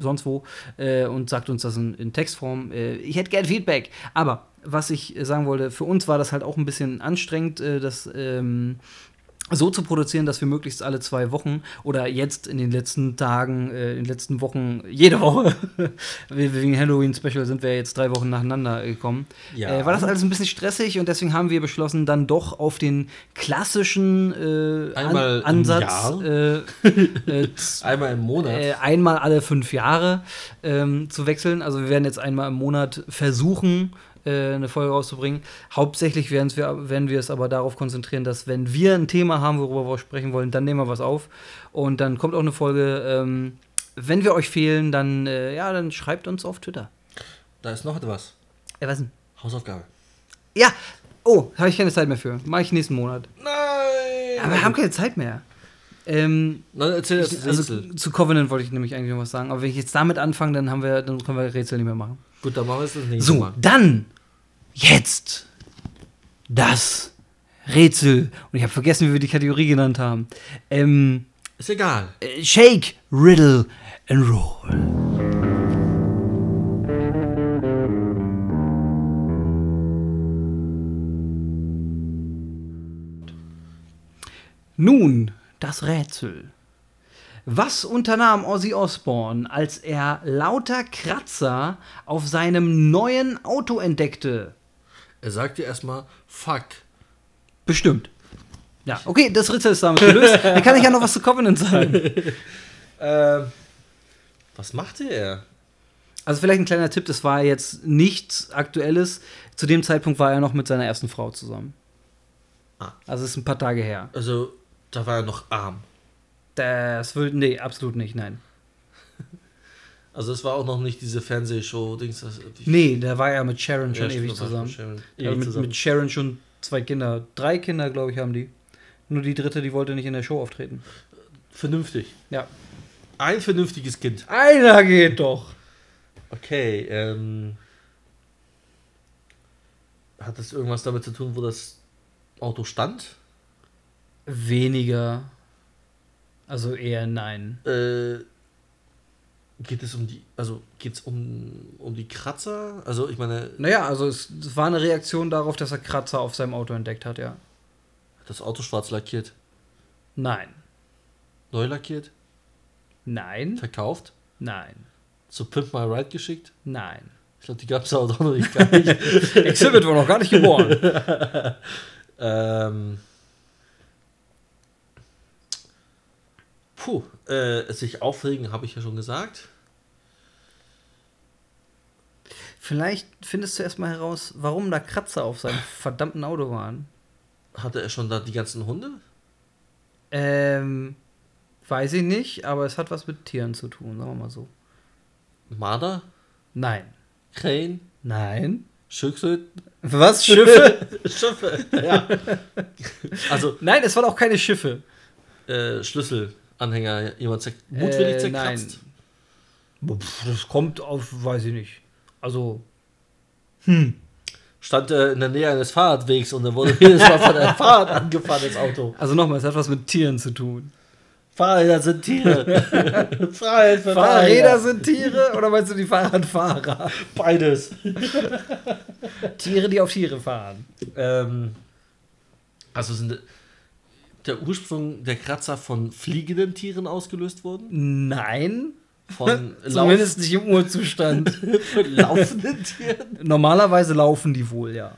sonst wo äh, und sagt uns das in, in Textform. Äh, ich hätte gern Feedback. Aber was ich sagen wollte, für uns war das halt auch ein bisschen anstrengend, äh, das ähm, so zu produzieren, dass wir möglichst alle zwei Wochen oder jetzt in den letzten Tagen, äh, in den letzten Wochen, jede Woche, wegen Halloween-Special sind wir jetzt drei Wochen nacheinander gekommen, Ja. äh, war das alles ein bisschen stressig und deswegen haben wir beschlossen, dann doch auf den klassischen äh, Einmal im Ansatz äh, äh, Einmal im Monat. einmal alle fünf Jahre ähm, zu wechseln. Also wir werden jetzt einmal im Monat versuchen, äh, eine Folge rauszubringen. Hauptsächlich werden wir, werden wir es aber darauf konzentrieren, dass wenn wir ein Thema haben, worüber wir sprechen wollen, dann nehmen wir was auf. Und dann kommt auch eine Folge. Ähm, wenn wir euch fehlen, dann, äh, ja, dann schreibt uns auf Twitter. da ist noch etwas. Äh, was denn? Hausaufgabe. Ja! Oh, habe ich keine Zeit mehr für. Mache ich nächsten Monat. Nein! Aber wir haben keine Zeit mehr. Ähm, Na, erzähl das ich, also Rätsel. zu Covenant wollte ich nämlich eigentlich noch was sagen. Aber wenn ich jetzt damit anfange, dann haben wir, dann können wir Rätsel nicht mehr machen. Gut, dann machen wir es das nächste So, Mal. dann jetzt das Rätsel. Und ich habe vergessen, wie wir die Kategorie genannt haben. Ähm, Ist egal. Äh, shake, Riddle and Roll. Nun, das Rätsel. Was unternahm Ozzy Osbourne, als er lauter Kratzer auf seinem neuen Auto entdeckte? Er sagte erstmal, fuck. Bestimmt. Ja, okay, das Rätsel ist damit gelöst. Dann kann ich ja noch was zu Covenant sagen. Ähm, was machte er? Also vielleicht ein kleiner Tipp, das war jetzt nichts Aktuelles. Zu dem Zeitpunkt war er noch mit seiner ersten Frau zusammen. Ah. Also ist ein paar Tage her. Also, da war er noch arm. Das will, nee, absolut nicht, nein. Also, es war auch noch nicht diese Fernsehshow, Dings. Das, Nee, da war er mit Sharon schon Ja, ewig zusammen. mit Sharon Ja, ewig mit, zusammen. mit Sharon schon zwei Kinder. Drei Kinder, glaube ich, haben die. Nur die dritte, die wollte nicht in der Show auftreten. Vernünftig. Ja. Ein vernünftiges Kind. Einer geht doch. Okay, ähm. Hat das irgendwas damit zu tun, wo das Auto stand? Weniger. Also eher nein. Äh, geht es um die, also geht es um, um die Kratzer? Also ich meine, Naja, also es, es war eine Reaktion darauf, dass er Kratzer auf seinem Auto entdeckt hat, ja. das Auto schwarz lackiert, Nein. neu lackiert, Nein. verkauft, Nein. zu Pimp My Ride geschickt. Nein. Ich glaube, die gab es auch noch nicht. Gar nicht. Exhibit war noch gar nicht geboren. ähm, puh, äh, sich aufregen, habe ich ja schon gesagt. Vielleicht findest du erstmal heraus, warum da Kratzer auf seinem verdammten Auto waren. Hatte er schon da die ganzen Hunde? Ähm, weiß ich nicht, aber es hat was mit Tieren zu tun, sagen wir mal so. Marder? Nein. Krähen? Nein. Schildkröten? Was? Schiffe? Schiffe, ja. Also, Nein, es waren auch keine Schiffe. äh, Schlüsselanhänger, jemand zer mutwillig Äh, zerkratzt. Pff, Das kommt auf, weiß ich nicht. Also, Stand äh, in der Nähe eines Fahrradwegs und dann wurde jedes Mal von einem Fahrrad angefahren, das Auto. also nochmal, es hat was mit Tieren zu tun. Fahrräder sind Tiere. Freiheit für Fahrräder sind Tiere oder meinst du die Fahrradfahrer? Beides. Tiere, die auf Tiere fahren. Ähm, also sind der Ursprung der Kratzer von fliegenden Tieren ausgelöst worden? Nein. Von Zumindest nicht im Urzustand. von laufenden Tieren? Normalerweise laufen die wohl, ja.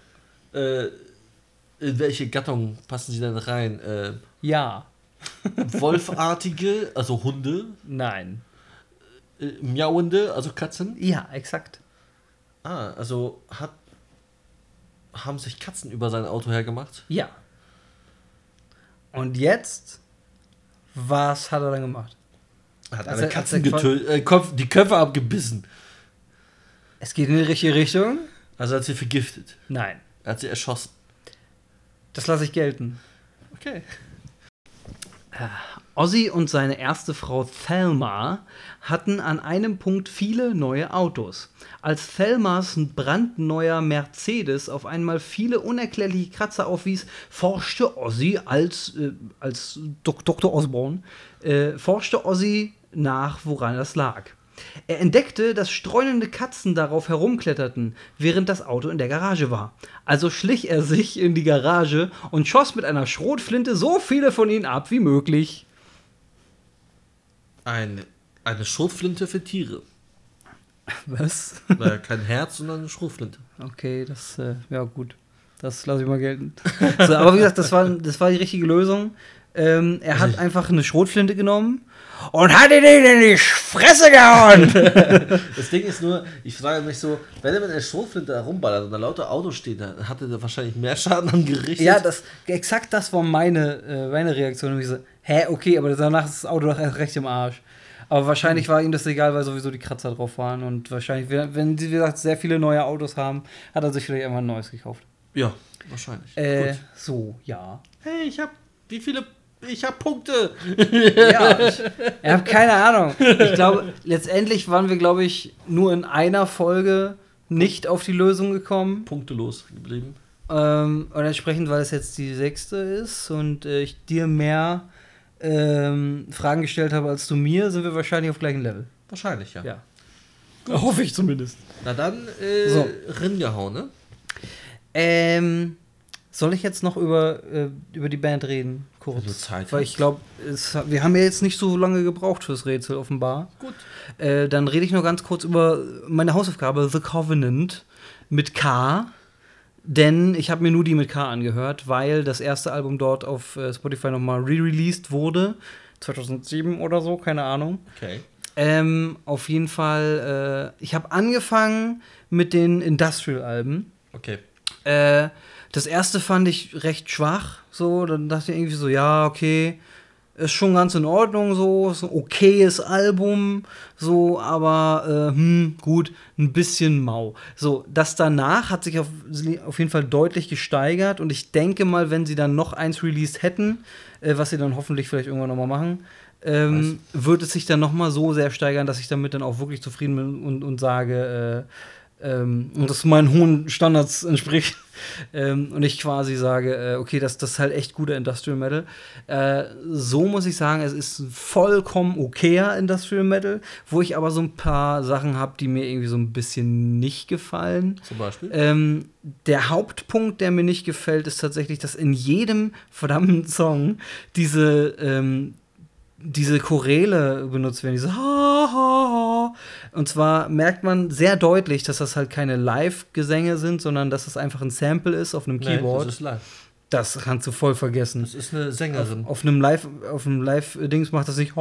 Äh, in welche Gattung passen sie denn rein? Äh, Ja. Wolfartige, also Hunde, Nein. äh, miauende, also Katzen. Ja, exakt. Ah, also hat haben sich Katzen über sein Auto hergemacht? Ja. Und jetzt, was hat er dann gemacht? Er hat alle Katzen getötet, äh, Kopf, die Köpfe abgebissen. Es geht in die richtige Richtung? Also hat sie vergiftet. Nein. Er hat sie erschossen. Das lasse ich gelten. Okay. Ozzy und seine erste Frau Thelma hatten an einem Punkt viele neue Autos. Als Thelmas brandneuer Mercedes auf einmal viele unerklärliche Kratzer aufwies, forschte Ozzy als, äh, als Dr. Osborne, äh, forschte Ozzy nach, woran das lag. Er entdeckte, dass streunende Katzen darauf herumkletterten, während das Auto in der Garage war. Also schlich er sich in die Garage und schoss mit einer Schrotflinte so viele von ihnen ab wie möglich. Eine, eine Schrotflinte für Tiere. Was? War ja kein Herz, sondern eine Schrotflinte. Okay, das, äh, ja gut. Das lasse ich mal gelten. So, aber wie gesagt, das war, das war die richtige Lösung. Ähm, er hat einfach eine Schrotflinte genommen und hat ihn in die Fresse gehauen. Das Ding ist nur, ich frage mich so, wenn er mit einer Schrotflinte herumballert und da lauter Autos stehen, dann hat er wahrscheinlich mehr Schaden angerichtet. ja, das, exakt das war meine, äh, meine Reaktion. Ich so, hä, okay, aber danach ist das Auto doch erst recht im Arsch. Aber wahrscheinlich war ihm das egal, weil sowieso die Kratzer drauf waren. Und wahrscheinlich, wenn sie, wie gesagt, sehr viele neue Autos haben, hat er sich vielleicht einfach ein neues gekauft. Ja, wahrscheinlich. Äh, Gut. so, ja. Hey, ich hab, wie viele, ich hab Punkte. Ja, ich, ich habe keine Ahnung. Ich glaube, letztendlich waren wir, glaube ich, nur in einer Folge nicht auf die Lösung gekommen. Punktelos geblieben. Ähm, und entsprechend, weil es jetzt die sechste ist und äh, ich dir mehr ähm, Fragen gestellt habe als du mir, sind wir wahrscheinlich auf gleichem Level. Wahrscheinlich, ja. Ja. Hoffe ich zumindest. Na dann, äh, So. Ringehauen, ne? Ähm, soll ich jetzt noch über, äh, über die Band reden? kurz. Wenn Zeit weil ich glaube, wir haben ja jetzt nicht so lange gebraucht fürs Rätsel, offenbar. Gut. Äh, dann rede ich noch ganz kurz über meine Hausaufgabe The Covenant mit K. Denn ich habe mir nur die mit K angehört, weil das erste Album dort auf äh, Spotify nochmal re-released wurde. 2007 oder so, keine Ahnung. Okay. Ähm, auf jeden Fall, äh, ich habe angefangen mit den Industrial-Alben. Okay. Äh, das erste fand ich recht schwach. So, dann dachte ich irgendwie so, ja, okay, ist schon ganz in Ordnung, so, ist ein okayes Album, so, aber äh, hm, gut, ein bisschen mau. So, das danach hat sich auf, auf jeden Fall deutlich gesteigert und ich denke mal, wenn sie dann noch eins released hätten, äh, was sie dann hoffentlich vielleicht irgendwann noch mal machen, ähm, wird es sich dann noch mal so sehr steigern, dass ich damit dann auch wirklich zufrieden bin und, und sage, äh, ähm, und das meinen hohen Standards entspricht. ähm, und ich quasi sage, äh, okay, das, das ist halt echt guter Industrial Metal. Äh, so muss ich sagen, es ist ein vollkommen okayer Industrial Metal, wo ich aber so ein paar Sachen habe, die mir irgendwie so ein bisschen nicht gefallen. Zum Beispiel. Ähm, der Hauptpunkt, der mir nicht gefällt, ist tatsächlich, dass in jedem verdammten Song diese, ähm, diese Choräle benutzt werden, diese ha, ha, ha. Und zwar merkt man sehr deutlich, dass das halt keine Live-Gesänge sind, sondern dass es einfach ein Sample ist auf einem Keyboard. das ist live. das kannst du voll vergessen. Das ist eine Sängerin. Auf einem Live, auf einem Live-Dings macht das nicht.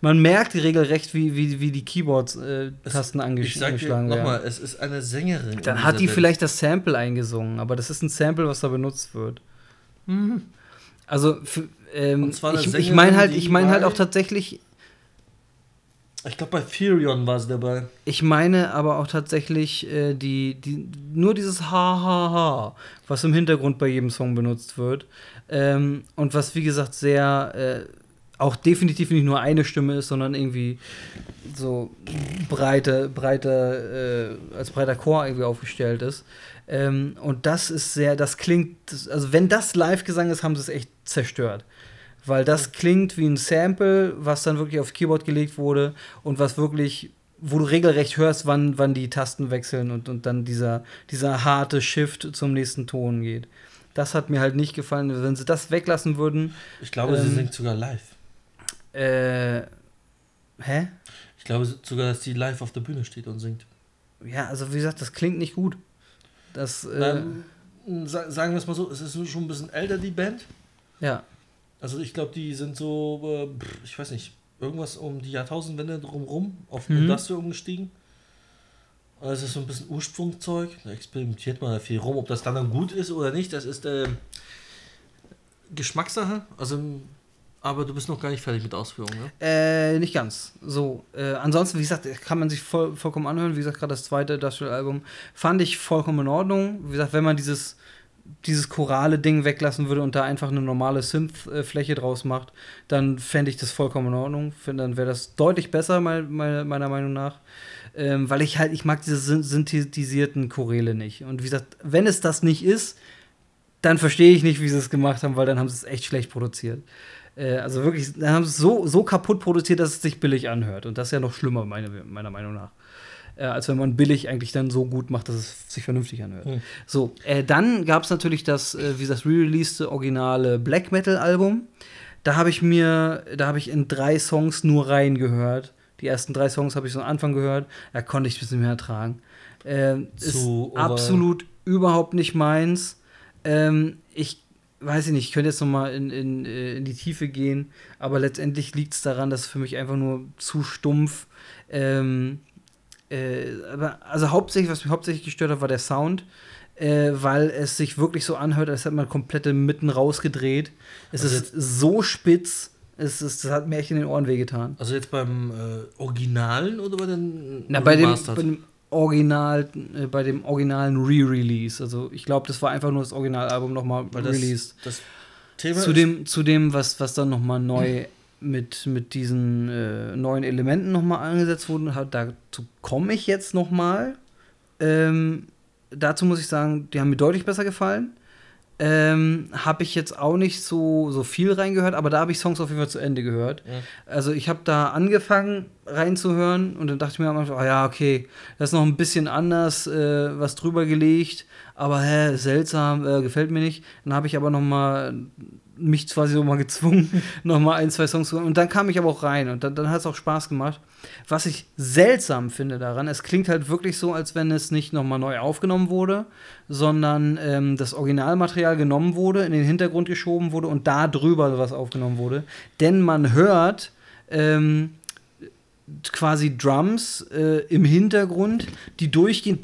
Man merkt regelrecht, wie, wie, wie die Keyboard-Tasten angesch ich sag dir angeschlagen werden. nochmal, es ist eine Sängerin. in Dann hat die Band. vielleicht das Sample eingesungen, aber das ist ein Sample, was da benutzt wird. Also, für, ähm, ich, ich meine halt, ich meine halt auch tatsächlich, Ich glaube, bei Furion war sie dabei. ich meine aber auch tatsächlich äh, die, die, nur dieses Ha Ha Ha, was im Hintergrund bei jedem Song benutzt wird. Ähm, und was, wie gesagt, sehr äh, auch definitiv nicht nur eine Stimme ist, sondern irgendwie so breite, breite, äh, als breiter Chor irgendwie aufgestellt ist. Ähm, und das ist sehr, das klingt, also wenn das Live-Gesang ist, haben sie es echt zerstört. Weil das klingt wie ein Sample, was dann wirklich aufs Keyboard gelegt wurde und was wirklich, wo du regelrecht hörst, wann, wann die Tasten wechseln und, und dann dieser, dieser harte Shift zum nächsten Ton geht. Das hat mir halt nicht gefallen. Wenn sie das weglassen würden, Ich glaube, sie Ähm. singt sogar live. äh, hä? Ich glaube sogar, dass sie live auf der Bühne steht und singt. Ja, also wie gesagt, das klingt nicht gut. Das, äh, Ähm, sa- sagen wir es mal so, es ist schon ein bisschen älter, die Band. ja. Also ich glaube, die sind so, äh, ich weiß nicht, irgendwas um die Jahrtausendwende drumrum auf Mhm. Industrial umgestiegen. Also so ein bisschen Ursprungszeug. Da experimentiert man da viel rum. Ob das dann, dann gut ist oder nicht, das ist äh, Geschmackssache. Also, aber du bist noch gar nicht fertig mit Ausführungen, ne? Äh, nicht ganz. So. Äh, ansonsten, wie gesagt, kann man sich voll, vollkommen anhören. Wie gesagt, gerade das zweite Industrial-Album fand ich vollkommen in Ordnung. Wie gesagt, wenn man dieses, dieses chorale Ding weglassen würde und da einfach eine normale Synth-Fläche draus macht, dann fände ich das vollkommen in Ordnung. Find, dann wäre das deutlich besser, mein, meine, meiner Meinung nach. Ähm, weil ich halt, ich mag diese syn- synthetisierten Choräle nicht. Und wie gesagt, wenn es das nicht ist, dann verstehe ich nicht, wie sie es gemacht haben, weil dann haben sie es echt schlecht produziert. Äh, also wirklich, dann haben sie es so, so kaputt produziert, dass es sich billig anhört. Und das ist ja noch schlimmer, meine, meiner Meinung nach. Äh, als wenn man billig eigentlich dann so gut macht, dass es sich vernünftig anhört. Hm. So, äh, dann gab es natürlich das, äh, wie das re-released originale Black Metal-Album. Da habe ich mir, da habe ich in drei Songs nur reingehört. Die ersten drei Songs habe ich so am Anfang gehört. Da konnte ich ein bisschen mehr ertragen. Ähm, ist absolut überhaupt nicht meins. Ähm, ich weiß ich nicht, ich könnte jetzt noch mal in, in, äh, in die Tiefe gehen, aber letztendlich liegt es daran, dass es für mich einfach nur zu stumpf. Ähm, äh, aber also hauptsächlich, was mich hauptsächlich gestört hat, war der Sound. Äh, weil es sich wirklich so anhört, als hätte man komplette Mitten rausgedreht. Es Also ist so spitz, es ist, das hat mir echt in den Ohren wehgetan. Also jetzt beim äh, Originalen oder bei den Na, bei dem, bei dem Original, äh, bei dem originalen Re-Release. Also ich glaube, das war einfach nur das Originalalbum nochmal das, released. das Thema Zu dem, zu dem was, was dann nochmal neu mit, mit diesen äh, neuen Elementen nochmal angesetzt wurde, hat, dazu komme ich jetzt nochmal. Ähm, dazu muss ich sagen, die haben mir deutlich besser gefallen. Ähm, habe ich jetzt auch nicht so, so viel reingehört, aber da habe ich Songs auf jeden Fall zu Ende gehört. Ja. Also ich habe da angefangen, reinzuhören. Und dann dachte ich mir am Anfang, oh ja, okay, das ist noch ein bisschen anders, äh, was drüber gelegt, aber hä, seltsam, äh, gefällt mir nicht. Dann habe ich aber noch mal mich quasi so mal gezwungen, noch mal ein, zwei Songs zu hören. Und dann kam ich aber auch rein und dann, dann hat es auch Spaß gemacht. Was ich seltsam finde daran, es klingt halt wirklich so, als wenn es nicht noch mal neu aufgenommen wurde, sondern ähm, das Originalmaterial genommen wurde, in den Hintergrund geschoben wurde und da drüber was aufgenommen wurde. Denn man hört ähm, quasi Drums äh, im Hintergrund, die durchgehend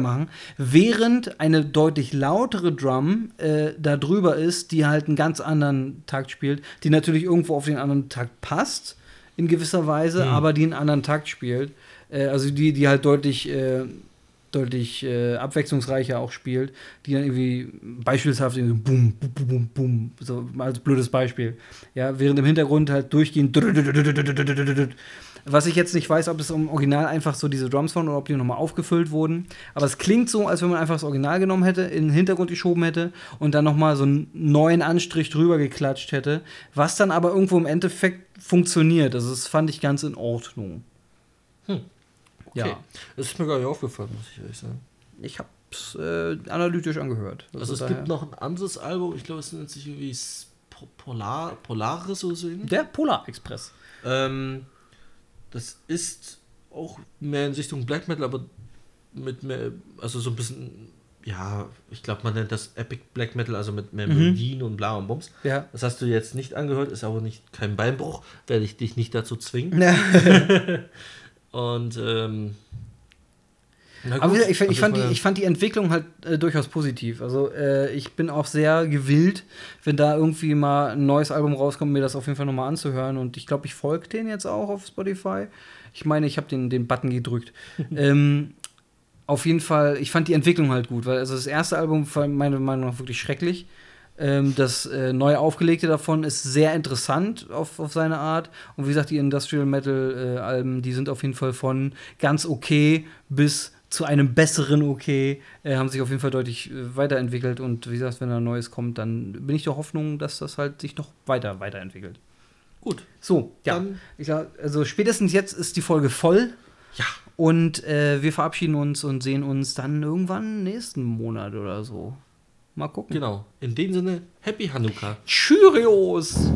machen, während eine deutlich lautere Drum äh, da drüber ist, die halt einen ganz anderen Takt spielt, die natürlich irgendwo auf den anderen Takt passt, in gewisser Weise, Mhm. aber die einen anderen Takt spielt. Äh, also die, die halt deutlich äh, deutlich äh, abwechslungsreicher auch spielt, die dann irgendwie beispielshaft irgendwie bum, bum, bum, bum, bum, so als blödes Beispiel. Ja, während im Hintergrund halt durchgehend. Was ich jetzt nicht weiß, ob es im Original einfach so diese Drums waren oder ob die nochmal aufgefüllt wurden. Aber es klingt so, als wenn man einfach das Original genommen hätte, in den Hintergrund geschoben hätte und dann nochmal so einen neuen Anstrich drüber geklatscht hätte. Was dann aber irgendwo im Endeffekt funktioniert. Also, das fand ich ganz in Ordnung. Okay. Ja. Das ist mir gar nicht aufgefallen, muss ich ehrlich sagen. Ich hab's äh, analytisch angehört. Also, es daher- gibt noch ein anderes Album, ich glaube, es nennt sich irgendwie Polar, Polaris oder so. ähnlich. Der Polar Express. Ähm, das ist auch mehr in Richtung Black Metal, aber mit mehr, also so ein bisschen, ja, ich glaube, man nennt das Epic Black Metal, also mit mehr Mhm. Melodien und bla und Bums. Ja. Das hast du jetzt nicht angehört, ist aber nicht kein Beinbruch, werde ich dich nicht dazu zwingen. Und ähm, Aber ich, fand- ich, also fand die, ich fand die Entwicklung halt äh, durchaus positiv. Also äh, ich bin auch sehr gewillt, wenn da irgendwie mal ein neues Album rauskommt, mir das auf jeden Fall nochmal anzuhören. Und ich glaube, ich folge den jetzt auch auf Spotify. Ich meine, ich habe den, den Button gedrückt. ähm, auf jeden Fall, ich fand die Entwicklung halt gut, weil also das erste Album war meiner Meinung nach wirklich schrecklich. Ähm, das äh, neu aufgelegte davon ist sehr interessant auf, auf seine Art. Und wie gesagt, die Industrial Metal-Alben, die sind auf jeden Fall von ganz okay bis zu einem besseren Okay, äh, haben sich auf jeden Fall deutlich äh, weiterentwickelt. Und wie gesagt, wenn da Neues kommt, dann bin ich der Hoffnung, dass das halt sich noch weiter weiterentwickelt. Gut, So, ja. Dann- ich sag, also spätestens jetzt ist die Folge voll. ja, Und äh, wir verabschieden uns und sehen uns dann irgendwann nächsten Monat oder so. Mal gucken. genau. In dem Sinne, Happy Hanukkah. Cheerios!